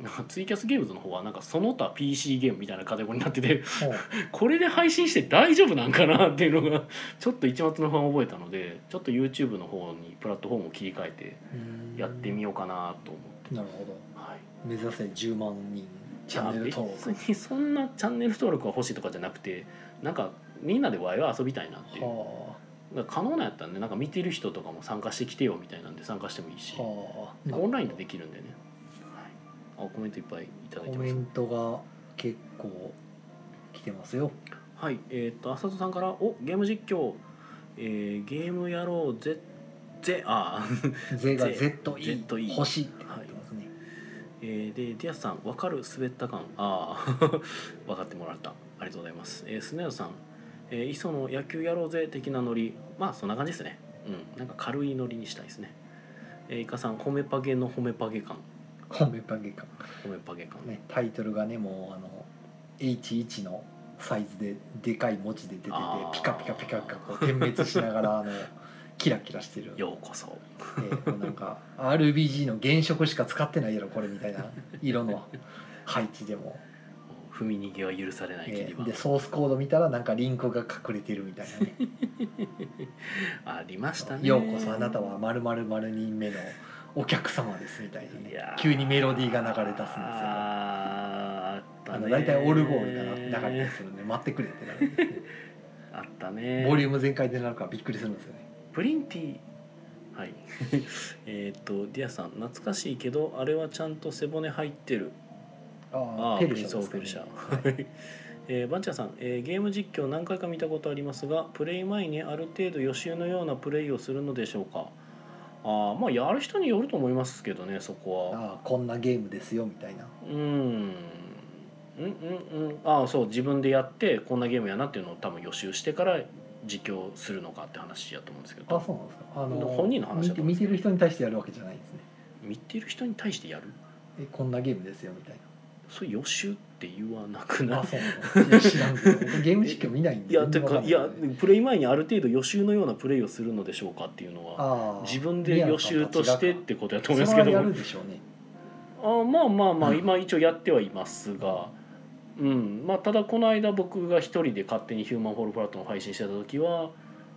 なんかツイキャスゲームズの方はなんかその他 PC ゲームみたいなカテゴリーになってて これで配信して大丈夫なんかなっていうのが ちょっと一末の不安を覚えたのでちょっと YouTube の方にプラットフォームを切り替えてあやってみようかなと思って、なるほど。はい、目指せ10万人チャンネル登録。別にそんなチャンネル登録が欲しいとかじゃなくてなんかみんなでワイワイ遊びたいなっていう。はだから可能なんやったらねなんか見てる人とかも参加してきてよみたいなんで参加してもいいし。あ。はあオンラインでできるんでね、はい、あコメントいっぱいいただいてます。コメントが結構来てますよ。はい。えっ、と浅戸さんから「おゲーム実況、えーゲームやろうぜぜあー。ゼが ZE 欲しいって書いてますね、えーでディアスさん「わかる滑った感」ああ 分かってもらった。ありがとうございます、えー、スネアさん「えー、磯野野球やろうぜ」的なノリ。まあそんな感じですね。うん。なんか軽いノリにしたいですね。えー、イカさん「ホメパゲのホメパゲ感」ホメパゲかホメパゲ感。ねタイトルがねもうあの H1 のサイズででかい文字で出ててピカピカピカピカこう点滅しながら あのキラキラしてる。ようこそ。でなんか RBG の原色しか使ってないやろこれみたいな色の配置でも、踏み逃げは許されない切え。り板でソースコード見たらなんかリンクが隠れてるみたいなね。ありました「ね。ようこそあなたは〇〇〇人目のお客様です」みたいないね急にメロディーが流れ出すんですよあーあの大体オルゴールがな流れたりするんで待ってくれってなるんですねあったねボリューム全開でなるからびっくりするんですよねプリンティはいえっとディアさん懐かしいけどあれはちゃんと背骨入ってるああペルシャそうペルシャ。はい。えーバンチャーさん、えーゲーム実況何回か見たことありますがプレイ前にある程度予習のようなプレイをするのでしょうか？あーまあやる人によると思いますけどねそこは。ああこんなゲームですよみたいな。うん。うんうんうん。ああそう自分でやってこんなゲームやなっていうのを多分予習してから実況するのかって話やと思うんですけど。あそうなんですか。あの本人の話だ見て見てる人に対してやるわけじゃないんですね。見てる人に対してやる？えこんなゲームですよみたいそれ予習って言わなくない？なあそうなの？いや知らんけど僕ゲーム実況見ないんでいやて全然わんない。かやプレイ前にある程度予習のようなプレイをするのでしょうかっていうのは自分で予習としてってことやと思いますけど。それはやるでしょうね。あまあまあまあ今一応やってはいますが、うん。まあ、ただこの間僕が一人で勝手に「ヒューマンフォールフラット」の配信してた時は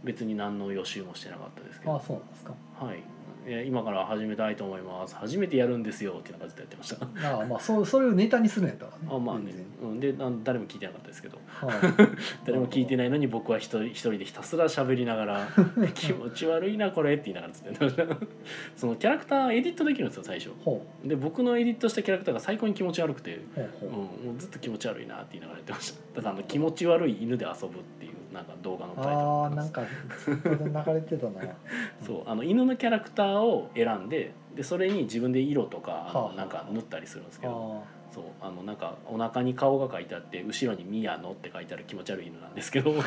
別に何の予習もしてなかったですけど。あそうなんですか。はい、えー今から始めたいと思います。初めてやるんですよっていう感じでやってました。ああまあそうそれをネタにするんやったらねあまあね。うん、で誰も聞いてなかったですけど。はい。誰も聞いてないのに僕は一人一人でひたすら喋りながら「気持ち悪いなこれ」って言いながらずっとやってました。そのキャラクターエディットできるんですよ最初。ほで僕のエディットしたキャラクターが最高に気持ち悪くて、うん、もうずっと気持ち悪いなって言いながらやってました。だからあの気持ち悪い犬で遊ぶっていうなんか動画のタイトルああなんかツイーで流れてたな。そうあの犬のキャラクターを選んででそれに自分で色とかあのはあ。なんか塗ったりするんですけど、あそうあのなんかお腹に顔が書いてあって後ろに「宮野」って書いてある気持ち悪い犬なんですけど。あ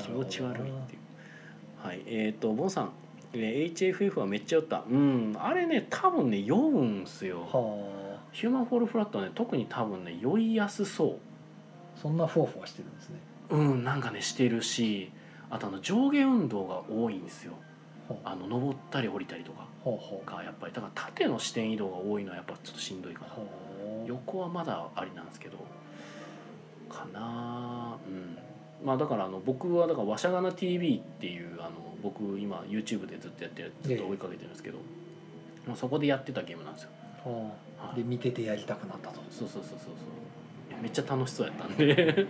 気持ち悪いっていう。はいえっ、とボンさん。えー HFF はめっちゃ酔った。うんあれね多分ね酔うんすよ。はヒューマンフォールフラットはね特に多分ね酔いやすそう。あそんなふわふわしてるんですねうんなんかねしてるしあとあの上下運動が多いんですよ。ほう。あの登ったり降りたりとかほうほう。がやっぱりだから縦の視点移動が多いのはやっぱちょっとしんどいかな。ほう。横はまだありなんですけどかなうん。まあだからあの僕はだから「わしゃがな TV」っていうあの僕今 YouTube でずっとやってるずっと追いかけてるんですけど、もうそこでやってたゲームなんですよ、はあはい。で見ててやりたくなったと。そうそうそうそうそうめっちゃ楽しそうやったんで。だか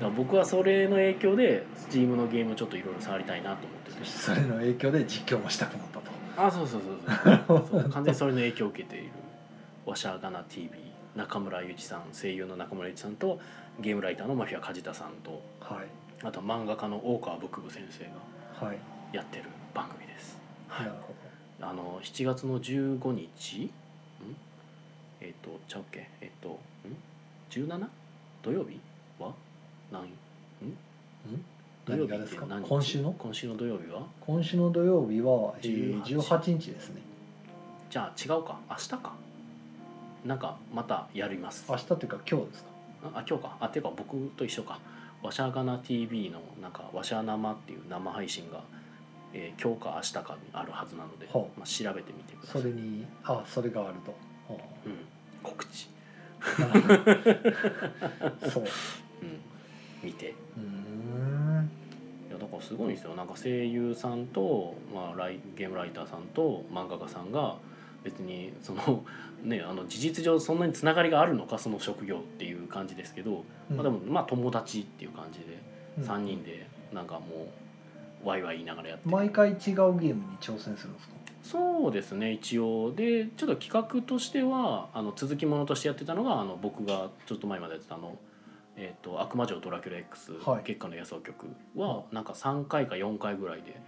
ら僕はそれの影響で Steam のゲームちょっといろいろ触りたいなと思ってて。それの影響で実況もしたくなったと。あそうそうそうそうそう。完全にそれの影響を受けている「わしゃがな TV」中村ゆうちさん声優の中村ゆうちさんとゲームライターのマフィア梶田さんとはい。あと漫画家の大川ブクブ先生がはい。やってる番組です。はないる、ほあの7月の15日？ん？えっ、とちゃうっけ？えっ、とん 17? 土曜日は？何？ん？土曜日ですか？何日？今週の？今週の土曜日は？ど今週の土曜日は、えー、18 18日。ですね。じゃあ違うか。明日か？なんかまたやります。明日っていうか今日ですか？あ今日か。あていうか僕と一緒か「わしゃがな TV」のなんか「わしゃ生」っていう生配信が、えー今日か明日かにあるはずなので、ほまあ、調べてみてください。それにあそれがあると。はう。ん、告知、あ そう。うん、見て。うーん。いやだからすごいんですよ。なんか声優さんと、まあ、ライゲームライターさんと漫画家さんが別にその ねあの事実上そんなにつながりがあるのかその職業っていう感じですけど、まあ、でもまあ友達っていう感じでうん。3人でなんかもうワイワイ言いながらやってる。毎回違うゲームに挑戦するんですか？そうですね一応。でちょっと企画としてはあの続きものとしてやってたのがあの僕がちょっと前までやってたあの「えー、と悪魔城ドラキュラ X、はい。月下の野草曲は」なんか3回か4回ぐらいで、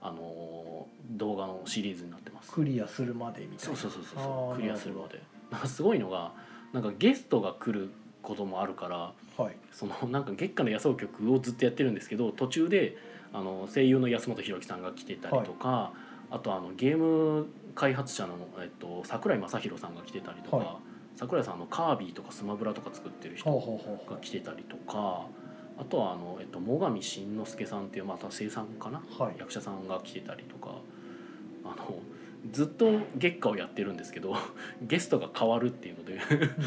あのー動画のシリーズになってます。クリアするまでみたいな。そうそうそうそうクリアするまで。なんかすごいのがなんかゲストが来ることもあるからはい。そのなんか月下の野草曲をずっとやってるんですけど途中であの声優の安本博樹さんが来てたりとか、あとあのゲーム開発者の、えっと、桜井正宏さんが来てたりとか、はい。桜井さんのカービィとかスマブラとか作ってる人が来てたりとかあとはあの、えっと、最上慎之介さんっていうまた声優さんかな、うはい。役者さんが来てたりとかあのずっと月下をやってるんですけど ゲストが変わるっていうので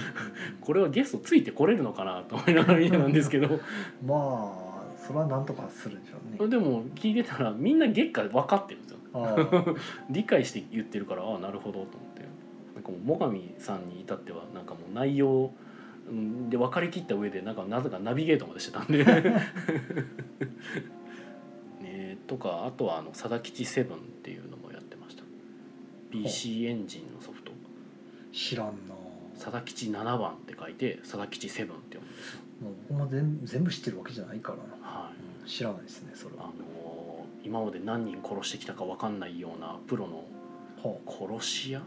これはゲストついてこれるのかなと思いながら見てたんですけど。まあそれはなんとかするんでしょうね。でも聞いてたらみんな月下分かってる 理解して言ってるからああなるほどと思って。なんかもう最上さんに至ってはなんかもう内容うんで分かりきった上でなんかなぜかナビゲートまでしてたんで。ねとかあとはあの佐田吉セブンっていうのもやってました。PC エンジンのソフト。知らんな。佐田吉7番って書いて佐田吉セブンって読むんですよ。もう僕も全全部知ってるわけじゃないからな、はい。うん知らないですねそれあはのー今まで何人殺してきたか分かんないようなプロのほ殺し屋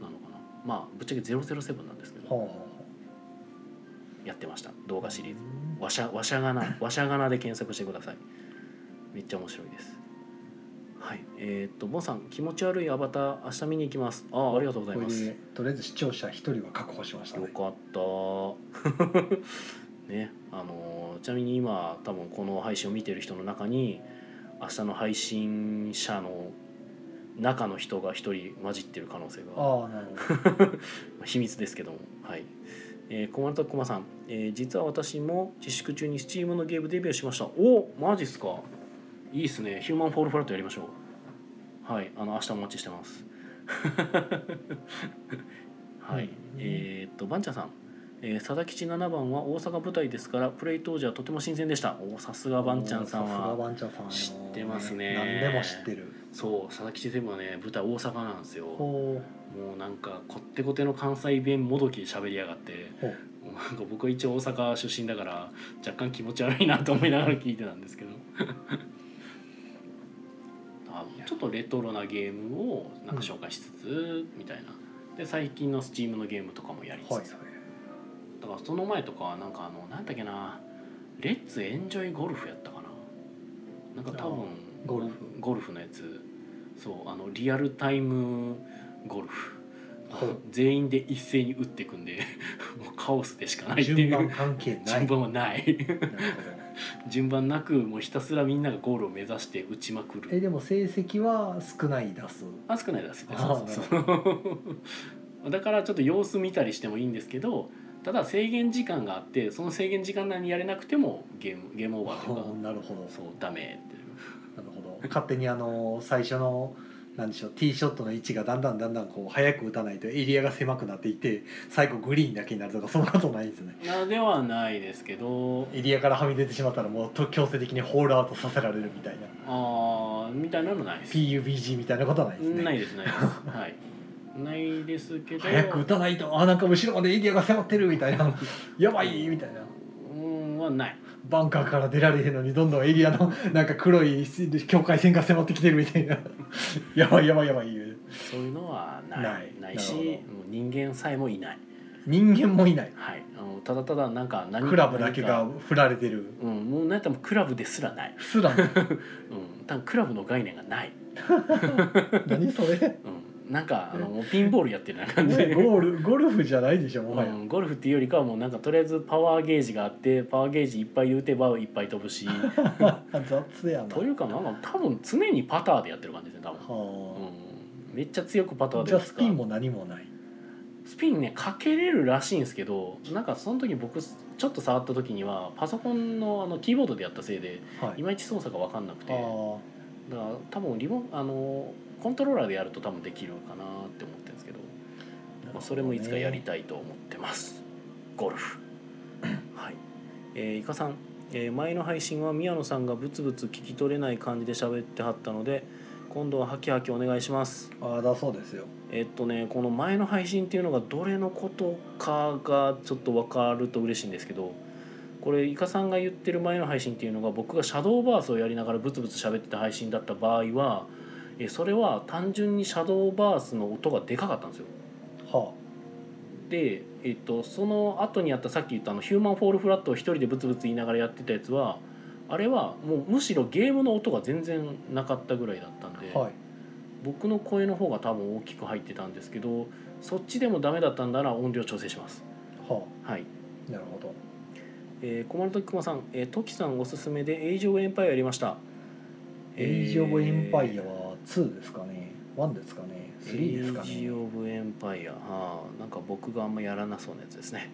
なのかな？まあぶっちゃけ007なんですけどうほうほう。ほやってました。動画シリーズ。うわしゃわしゃがな わしゃがなで検索してください。めっちゃ面白いです。はい。えーっとボンさん気持ち悪いアバター明日見に行きます。ああありがとうございます。とりあえず視聴者一人は確保しましたね。よかった。ねあのーちなみに今多分この配信を見てる人の中に明日の配信者の中の人が一人混じってる可能性が。ああなるほど。秘密ですけども。はい。えー、小丸と駒さん、えー実は私も自粛中に Steam のゲームデビューしました。おマジっすか。いいっすね。ヒューマンフォールフラットやりましょう。はい。あの明日お待ちしてます。はい、うん。えーっとバンチャさんえー、佐々吉7番は大阪舞台ですからプレイ当時はとても新鮮でした。おさすがバンチャンさんさんよ。知ってますね。何でも知ってる。そう佐々吉セブンはね舞台大阪なんですよ。もほう。なんかこってこての関西弁もどきで喋りやがって。なんか僕は一応大阪出身だから若干気持ち悪いなと思いながら聞いてたんですけど。あちょっとレトロなゲームをなんか紹介しつつ、みたいな。で最近の Steam のゲームとかもやりつつ、はいはいだからその前とかはなんかあの何だっけなレッツエンジョイゴルフやったかな。なんか多分あゴルフ。ゴルフのやつ。そうあのリアルタイムゴルフ。全員で一斉に打っていくんで もうカオスでしかないってい順番う関係ない。順番はない。順番なくもうひたすらみんながゴールを目指して打ちまくる。えでも成績は少ない出す。あ少ないです。そうそう。だからちょっと様子見たりしてもいいんですけどただ制限時間があってその制限時間内にやれなくてもゲームゲームオーバーというか なるほど。そうダメっていう。なるほど。勝手にあの最初のなんでしょうティーショットの位置がだんだんだんだんこう早く打たないとエリアが狭くなっていって最後グリーンだけになるとかそんなことないんですね。なではないですけどエリアからはみ出てしまったらもうと強制的にホールアウトさせられるみたいな。あーみたいなのないです。PUBG みたいなことはないですね。ないですないです。はいないですけど。早く打たないとあなんか後ろまでエリアが迫ってるみたいな。やばいみたいな。うんはない。バンカーから出られへんのにどんどんエリアのなんか黒い境界線が迫ってきてるみたいな。やばいやばいやばいそういうのはない。ない。ないし人間さえもいない。人間もいない。はい。あのただただなんか何クラブだけが振られてる。うんもうなんやっクラブですらない。すらうん多分クラブの概念がない。何それ？うんなんかあのもうピンボールやってるような感じ。で、ねゴールゴルフじゃないでしょもはや、うん、ゴルフっていうよりかはもうなんかとりあえずパワーゲージがあってパワーゲージいっぱい打てばいっぱい飛ぶし。雑やな。というかなんか多分常にパターでやってる感じですね多分、はうん、めっちゃ強くパターあ、でじゃあスピンもも何もない。スピンねかけれるらしいんですけどなんかその時僕ちょっと触った時にはパソコンのあのキーボードでやったせいではい。いまいち操作が分かんなくて。あ。だから多分リモあのコントローラーでやると多分できるかなって思ってるんですけど、あまあ、それもいつかやりたいと思ってます。ゴルフ。はい。えー、イカさん、えー前の配信は宮野さんがブツブツ聞き取れない感じで喋ってはったので今度はハキハキお願いします。ああだそうですよ。えっとねこの前の配信っていうのがどれのことかがちょっと分かると嬉しいんですけどこれイカさんが言ってる前の配信っていうのが僕がシャドーバースをやりながらブツブツ喋ってた配信だった場合はえそれは単純にシャドーバースの音がでかかったんですよ。はで、えっと、その後にやったさっき言ったあのヒューマンフォールフラットを一人でブツブツ言いながらやってたやつはあれはもうむしろゲームの音が全然なかったぐらいだったんで。あはい。僕の声の方が多分大きく入ってたんですけどそっちでもダメだったんなら音量調整します。ははい。あなるほど。えー、小丸時熊さん、えー、トキさんおすすめでエイジ・オブ・エンパイアやりました。エイジ・オブ・エンパイアは2ですかね。1ですかね。エ3ですかイジ・ね。オブ・エンパイアあーなんか僕があんまやらなそうなやつですね。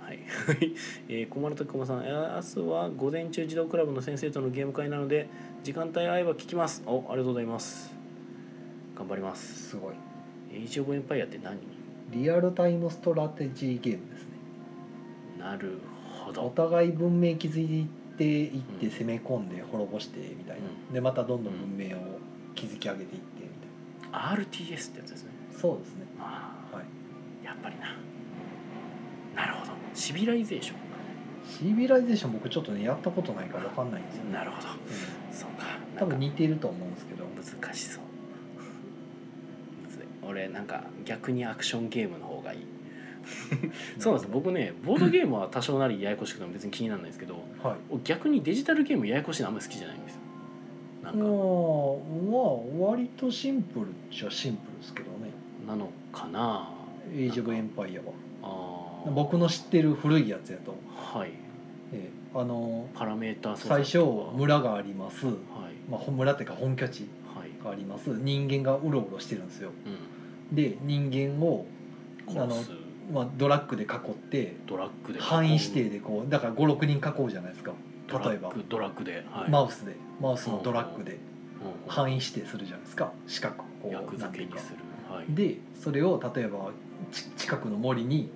はい、えー、小丸時熊さん、えー明日は午前中児童クラブの先生とのゲーム会なので時間帯合えば聞きます。おありがとうございます。頑張ります。すごい。エイジ・オブ・エンパイアって何？リアルタイムストラテジーゲームですね。なるほおど互い文明築いていって攻め込んで滅ぼしてみたいな、うでまたどんどん。文明を築き上げていってみたい RTS ってやつですね。なそうですね。あはい。あやっぱりな。なるほど。シビライゼーショシビライゼーション僕ちょっとねやったことないから分かんないんですよ、ンなるほど。うそうか。ん多分似てると思うんですけど。難しそう。俺なんか逆にアクションゲームの方がいい。そうなんです僕ねボードゲームは多少なりややこしくても別に気にならないですけどはい。逆にデジタルゲームややこしいのあんまり好きじゃないんですよなんか。もうまあ割とシンプルっちゃシンプルですけどね。なのかな。エイジ・オブ・エンパイアは。あー。僕の知ってる古いやつやと、はい。ええあのパラメータ最初村があります、はい。まあ、ほ村っていうか本拠地はい。があります。人間がうろうろしてるんですよ。うん。で人間をあのまあ、ドラッグで囲ってドラッグで範囲指定でこうだから56人囲うじゃないですか例えば。ドラッグで、はい。マウスでマウスのドラッグでうん範囲指定するじゃないですか。四角こ役う付けにするはい。でそれを例えばち近くの森に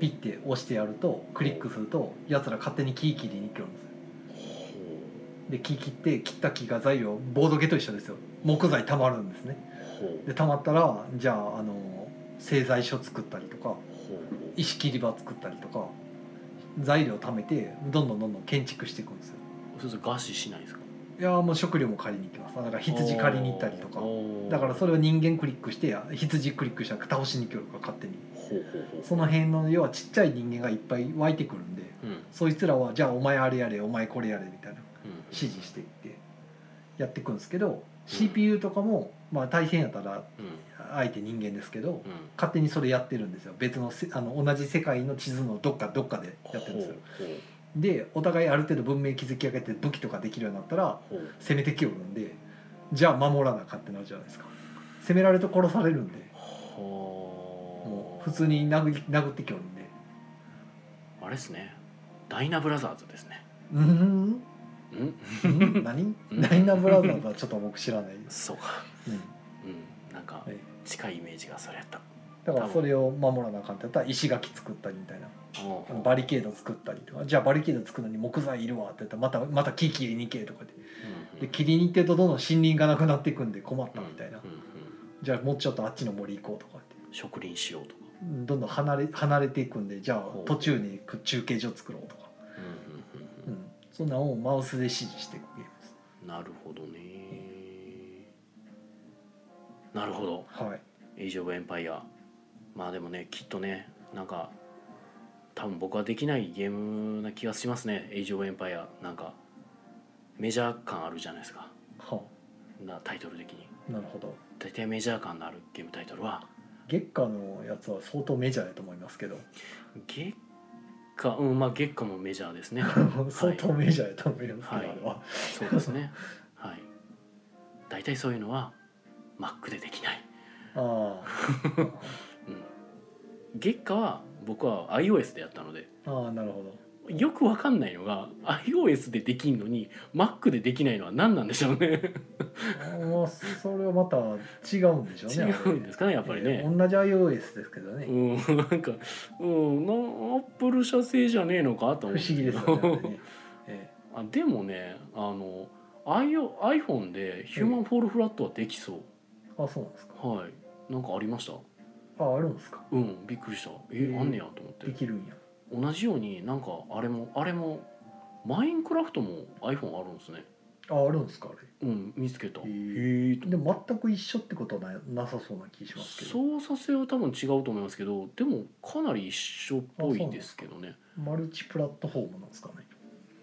ピッて押してやるとクリックするとやつら勝手に木切りに来るんですよ。ほで木切って切った木が材料ボードゲと一緒ですよ。木材たまるんですね。でたまったらじゃああの製材所作ったりとか石切り場作ったりとか材料貯めてどんどんどんどん建築していくんですよ。そうすると餓死しないですか？いやもう食料も借りに行きます。だから羊借りに行ったりとか。だからそれを人間クリックして羊クリックしたら倒しに来るから勝手に。その辺の要はちっちゃい人間がいっぱい湧いてくるんでうん。うんそいつらはじゃあお前あれやれお前これやれみたいな。うん。指示していってやっていくんですけど CPU とかもまあ大変やったらうん。相手人間ですけどうん。勝手にそれやってるんですよ。別のせあの同じ世界の地図のどっかどっかでやってるんですよ。でお互いある程度文明築き上げて武器とかできるようになったら攻めてきよるんでじゃあ守らなあかんってなるじゃないですか。攻められると殺されるんでもう普通に殴り殴ってきよるんで。あれですね。ダイナブラザーズですね。うん。うんうん？何？うん。ダイナブラザーズはちょっと僕知らない。です、そうか。うん。うん。なんかはい。近いイメージがそれやった。だからそれを守らなあかんってやったら石垣作ったりみたいな。バリケード作ったりとか。じゃあバリケード作るのに木材いるわって言ったらまたまた木切りに行けとかで。うんで切りに行ってるとどんどん森林がなくなっていくんで困ったみたいなうんうんうん。じゃあもうちょっとあっちの森行こうとかって。植林しようとか。どんどん離れ離れていくんでじゃあほう。途中に中継所作ろうとか、そんなんをマウスで指示してすうんなるほどね。なるほど。はい。エイジ・オブ・エンパイア。まあでもねきっとねなんか多分僕はできないゲームな気がしますね。エイジ・オブ・エンパイア。なんかメジャー感あるじゃないですか。はなタイトル的に。あなるほど。大体メジャー感のあるゲームタイトルは月下のやつは相当メジャーやと思いますけど。月下うんまあ月下もメジャーですね。相当メジャーやと思いますは。い。そうですね。はい。大体そういうのは Mac でできない。あうん。月下は僕は iOS でやったので。あああなるほよくわかんないのが iOS でできんのに Mac でできないのは何なんでしょうね。どまあそれはまた違うんでしょうね違うんですかねやっぱりね、えー同じ iOS ですけどね、うんなんかうんなアップル社製じゃねえのかと不思思う議ですよね えあでもねあの iPhone でヒューマンフォールフラットはできそう、ーあそうなんですか。はい。なんかありました？ああるんですか。うんびっくりした。え、へえあんねやと思って。できるんや同じようになんかあれもあれもマインクラフトも iPhone あるんですね。ああるんですかあうん見つけた。へへえでも全く一緒ってことはななさそうな気しますけど。操作性は多分違うと思いますけどでもかなり一緒っぽいですけどね。マルチプラットフォームなんですかね。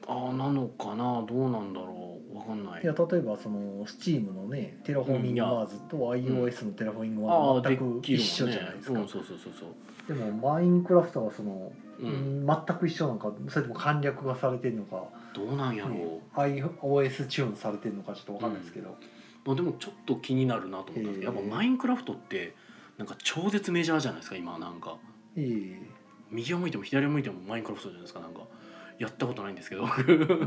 ああなのかな？どうなんだろう？わかんない。いや例えばその Steam のねテラフォーミングワーズと iOS のテラフォーミングワーズ全く一緒じゃないですか、うんそうそうそうそう。でもマインクラフトはその、ううん。ん、全く一緒なのかそれとも簡略化されてるのか、どうなんやろう、ね iOS チューンされてるのかちょっと分かんないですけど、まあ、でもちょっと気になるなと思ったんですけどやっへえぱマインクラフトってなんか超絶メジャーじゃないですか今なんか。ええ。右を向いても左を向いてもマインクラフトじゃないですかなんか。やったことないんですけど。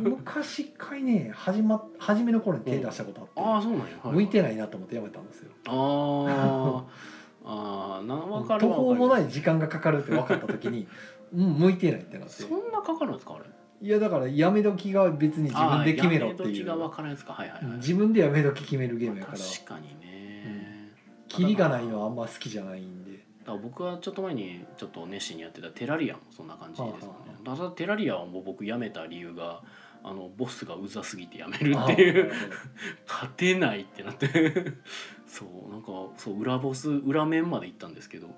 昔一回ね始ま初めの頃に手出したことあって、ああそうなんや、はい向いてないなと思ってやめたんですよ。あー。あー。な分かる途わ方もないい時間がかかるって分かった時にうん向いてないってなって。そんなかかるんですかあれ。いやだからやめ時が別に自分で決めろっていう時が分からんやつか。はいはいはい。自分でやめ時決めるゲームやから。確かにね、キリがないのはあんま好きじゃないんで。だから僕はちょっと前にちょっと熱心にやってたテラリアもそんな感じですよね。はただテラリアはもう僕やめた理由があのボスがうざすぎてやめるあっていう勝てないってなって。そうなんかそう裏ボス裏面まで行ったんですけど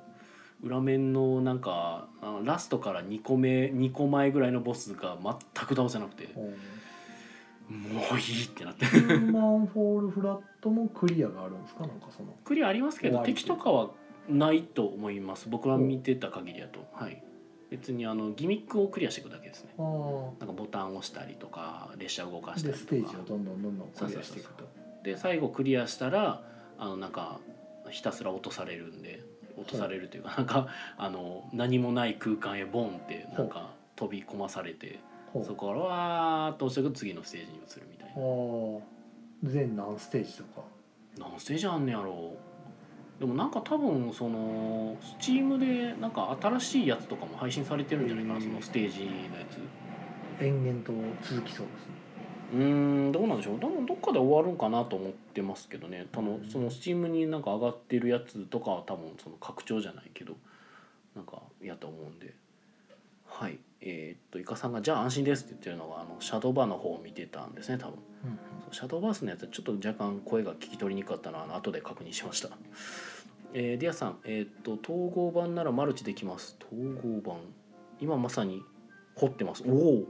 裏面のなんかラストから2個目2個前ぐらいのボスが全く倒せなくて。もういいってなって。ヒューマンフォールフラットもクリアがあるんですか？なんかその。クリアありますけど敵とかはないと思います。僕は見てた限りだと。はい。別にあのギミックをクリアしていくだけですね。あなんかボタンを押したりとか列車を動かしたでりとか。ステージをどんどんどんどんクリアしていくと。で最後クリアしたらあのなんかひたすら落とされるんで落とされるというかなんかあの何もない空間へボンってなんか飛び込まされてそこからわーっと押していくと次のステージに移るみたいな。全何ステージとか？何ステージあんねやろでもなんか多分そのスチームでなんか新しいやつとかも配信されてるんじゃないかなそのステージのやつ。延々と続きそうですねうーんどうなんでしょう。多分どっかで終わるんかなと思ってますけどね。多分そのスチームになんか上がってるやつとかは多分その拡張じゃないけどなんかやと思うんで。はい。えーっとイカさんが「じゃあ安心です」って言ってるのはあのシャドーバーの方を見てたんですね多分。うんそうシャドーバースのやつはちょっと若干声が聞き取りにくかったのはあの後で確認しました。えー、ディアさんえーっと統合版ならマルチできます。統合版。今まさに掘ってます。おお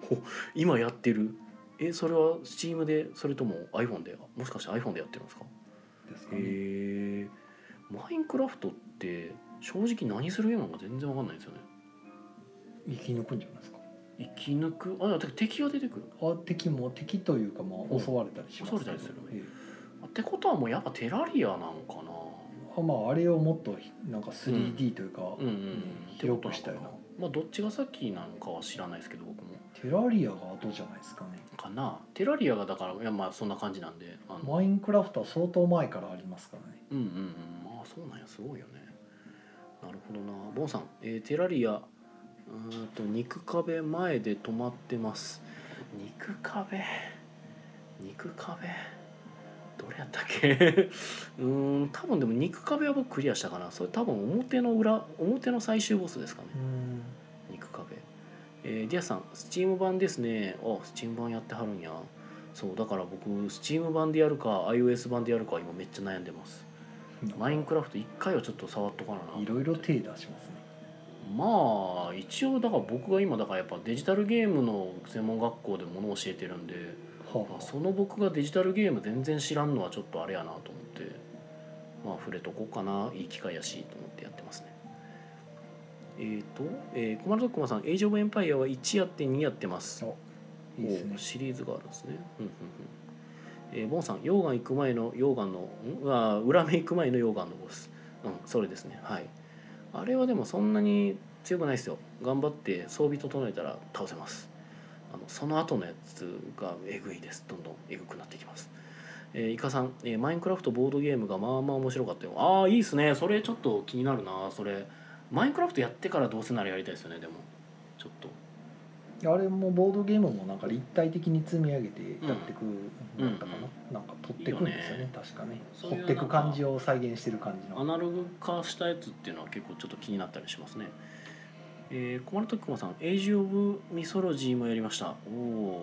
今やってるえそれは Steam でそれとも iPhone でもしかして iPhone でやってるんですか？ですかね。へえマインクラフトって正直何するようなのか全然わかんないんですよね。生き抜くんじゃないですか？生き抜く？あ敵が出てくるあ敵も敵というかまあ襲われたりしますけど。襲われたりするええってことはもうやっぱテラリアなのかな？あまああれをもっとなんか 3D というか、うんうんうん。広くしたようなまあどっちが先なのかは知らないですけど僕もテラリアが後じゃないですかね。かな。テラリアがだからいやまあそんな感じなんであの。マインクラフトは相当前からありますからね。うんうんうん。まあそうなんやすごいよね。なるほどな。ボンさん、えーテラリアうーんと肉壁前で止まってます。肉壁？肉壁？どれやったっけ？うーん多分でも肉壁は僕クリアしたかな。それ多分表の裏表の最終ボスですかね。うんえー、ディアさんスチーム版ですね。あスチーム版やってはるんや。そうだから僕スチーム版でやるか iOS 版でやるか今めっちゃ悩んでます。マインクラフト1回はちょっと触っとかな。ないろいろ手出しますね。まあ一応だから僕が今だからやっぱデジタルゲームの専門学校でものを教えてるんではあ、その僕がデジタルゲーム全然知らんのはちょっとあれやなと思ってまあ触れとこうかな。いい機会やしと思ってえっ、ー、と、えー、小丸とくまさん「エイジ・オブ・エンパイア」は1やって2やってますいいですねおシリーズがあるんですね。うんうんうんえー、ボンさん、溶岩行く前の溶岩の、ん？あー裏目行く前の溶岩のボス。うん、それですね。はい。あれはでもそんなに強くないですよ。頑張って装備整えたら倒せます。あのその後のやつがえぐいです。どんどんえぐくなってきます。えー、イカさん、えー、マインクラフトボードゲームがまあまあ面白かったよ。ああ、いいですね。それちょっと気になるな。それ。マインクラフトやってからどうせならやりたいですよね、でも。ちょっと。あれもボードゲームもなんか立体的に積み上げてやってくうんんだったかな、なんか取ってくんですよねね確かね取ってく感じを再現してる感じのアナログ化したやつっていうのは結構ちょっと気になったりしますね。えー、小丸時駒さん、エイジ・オブ・ミソロジーもやりました。お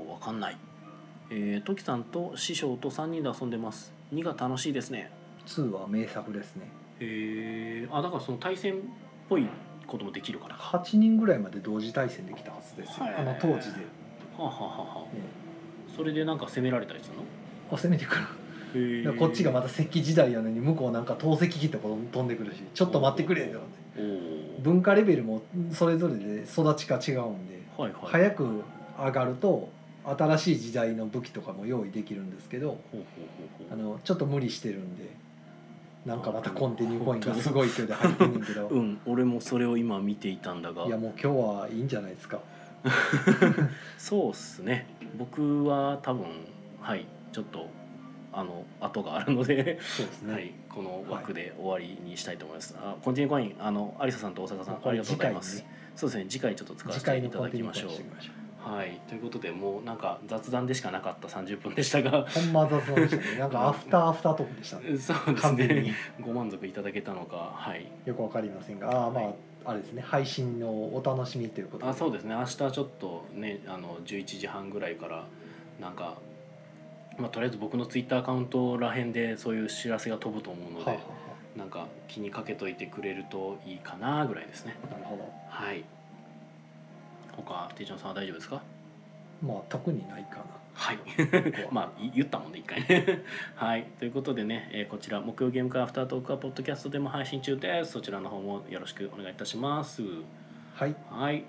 お、わかんない。えー、トキさんと師匠と3人で遊んでます。2が楽しいですね。2は名作ですねえー、あ、だからその対戦っぽいこともできるからか。8人ぐらいまで同時対戦できたはずですよ。はい。あの当時で、はあ、はあはあはあ、えそれでなんか攻められたりするの？えあ攻めてくる。へだからこっちがまた石器時代やのに向こうなんか透析機とか飛んでくるしちょっと待ってくれよ文化レベルもそれぞれで育ちが違うんではいはい。早く上がると新しい時代の武器とかも用意できるんですけどほうほうほうほう。あのちょっと無理してるんでなんかまたコンティニューコインがすごい勢いで入ってんねんけど、うん俺もそれを今見ていたんだが。いやもう今日はいいんじゃないですか。そうっすね。僕は多分はいちょっとあの後があるので、そうですね、はい、この枠で終わりにしたいと思います、あコンティニューコインあの有沙さんと大阪さんありがとうございます、ねそうですね次回ちょっと使わせ次ていただきましょうはい。ということでもうなんか雑談でしかなかった30分でしたが。ほんま雑談でしたね。なんか アフターアフタートークでしたね。そうです完全に。ねご満足いただけたのか。はい。よくわかりませんが。ああまあ、はいあれですね。配信のお楽しみということで。あそうですね。明日ちょっとねあの11時半ぐらいからなんかまあとりあえず僕のツイッターアカウントらへんでそういう知らせが飛ぶと思うので、はあはなんか気にかけといてくれるといいかなぐらいですね。あはあなるほど。はい他手帳さんは大丈夫ですか？まあ特にないかな。はい。まあい言ったもんね一回ね。はい。ということでね、えーこちら木曜ゲーム会アフタートークはポッドキャストでも配信中です。そちらの方もよろしくお願いいたします。はい。はい、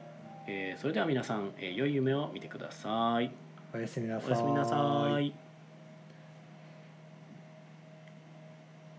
えーそれでは皆さん、えー良い夢を見てください。おやすみなさおやすみなさい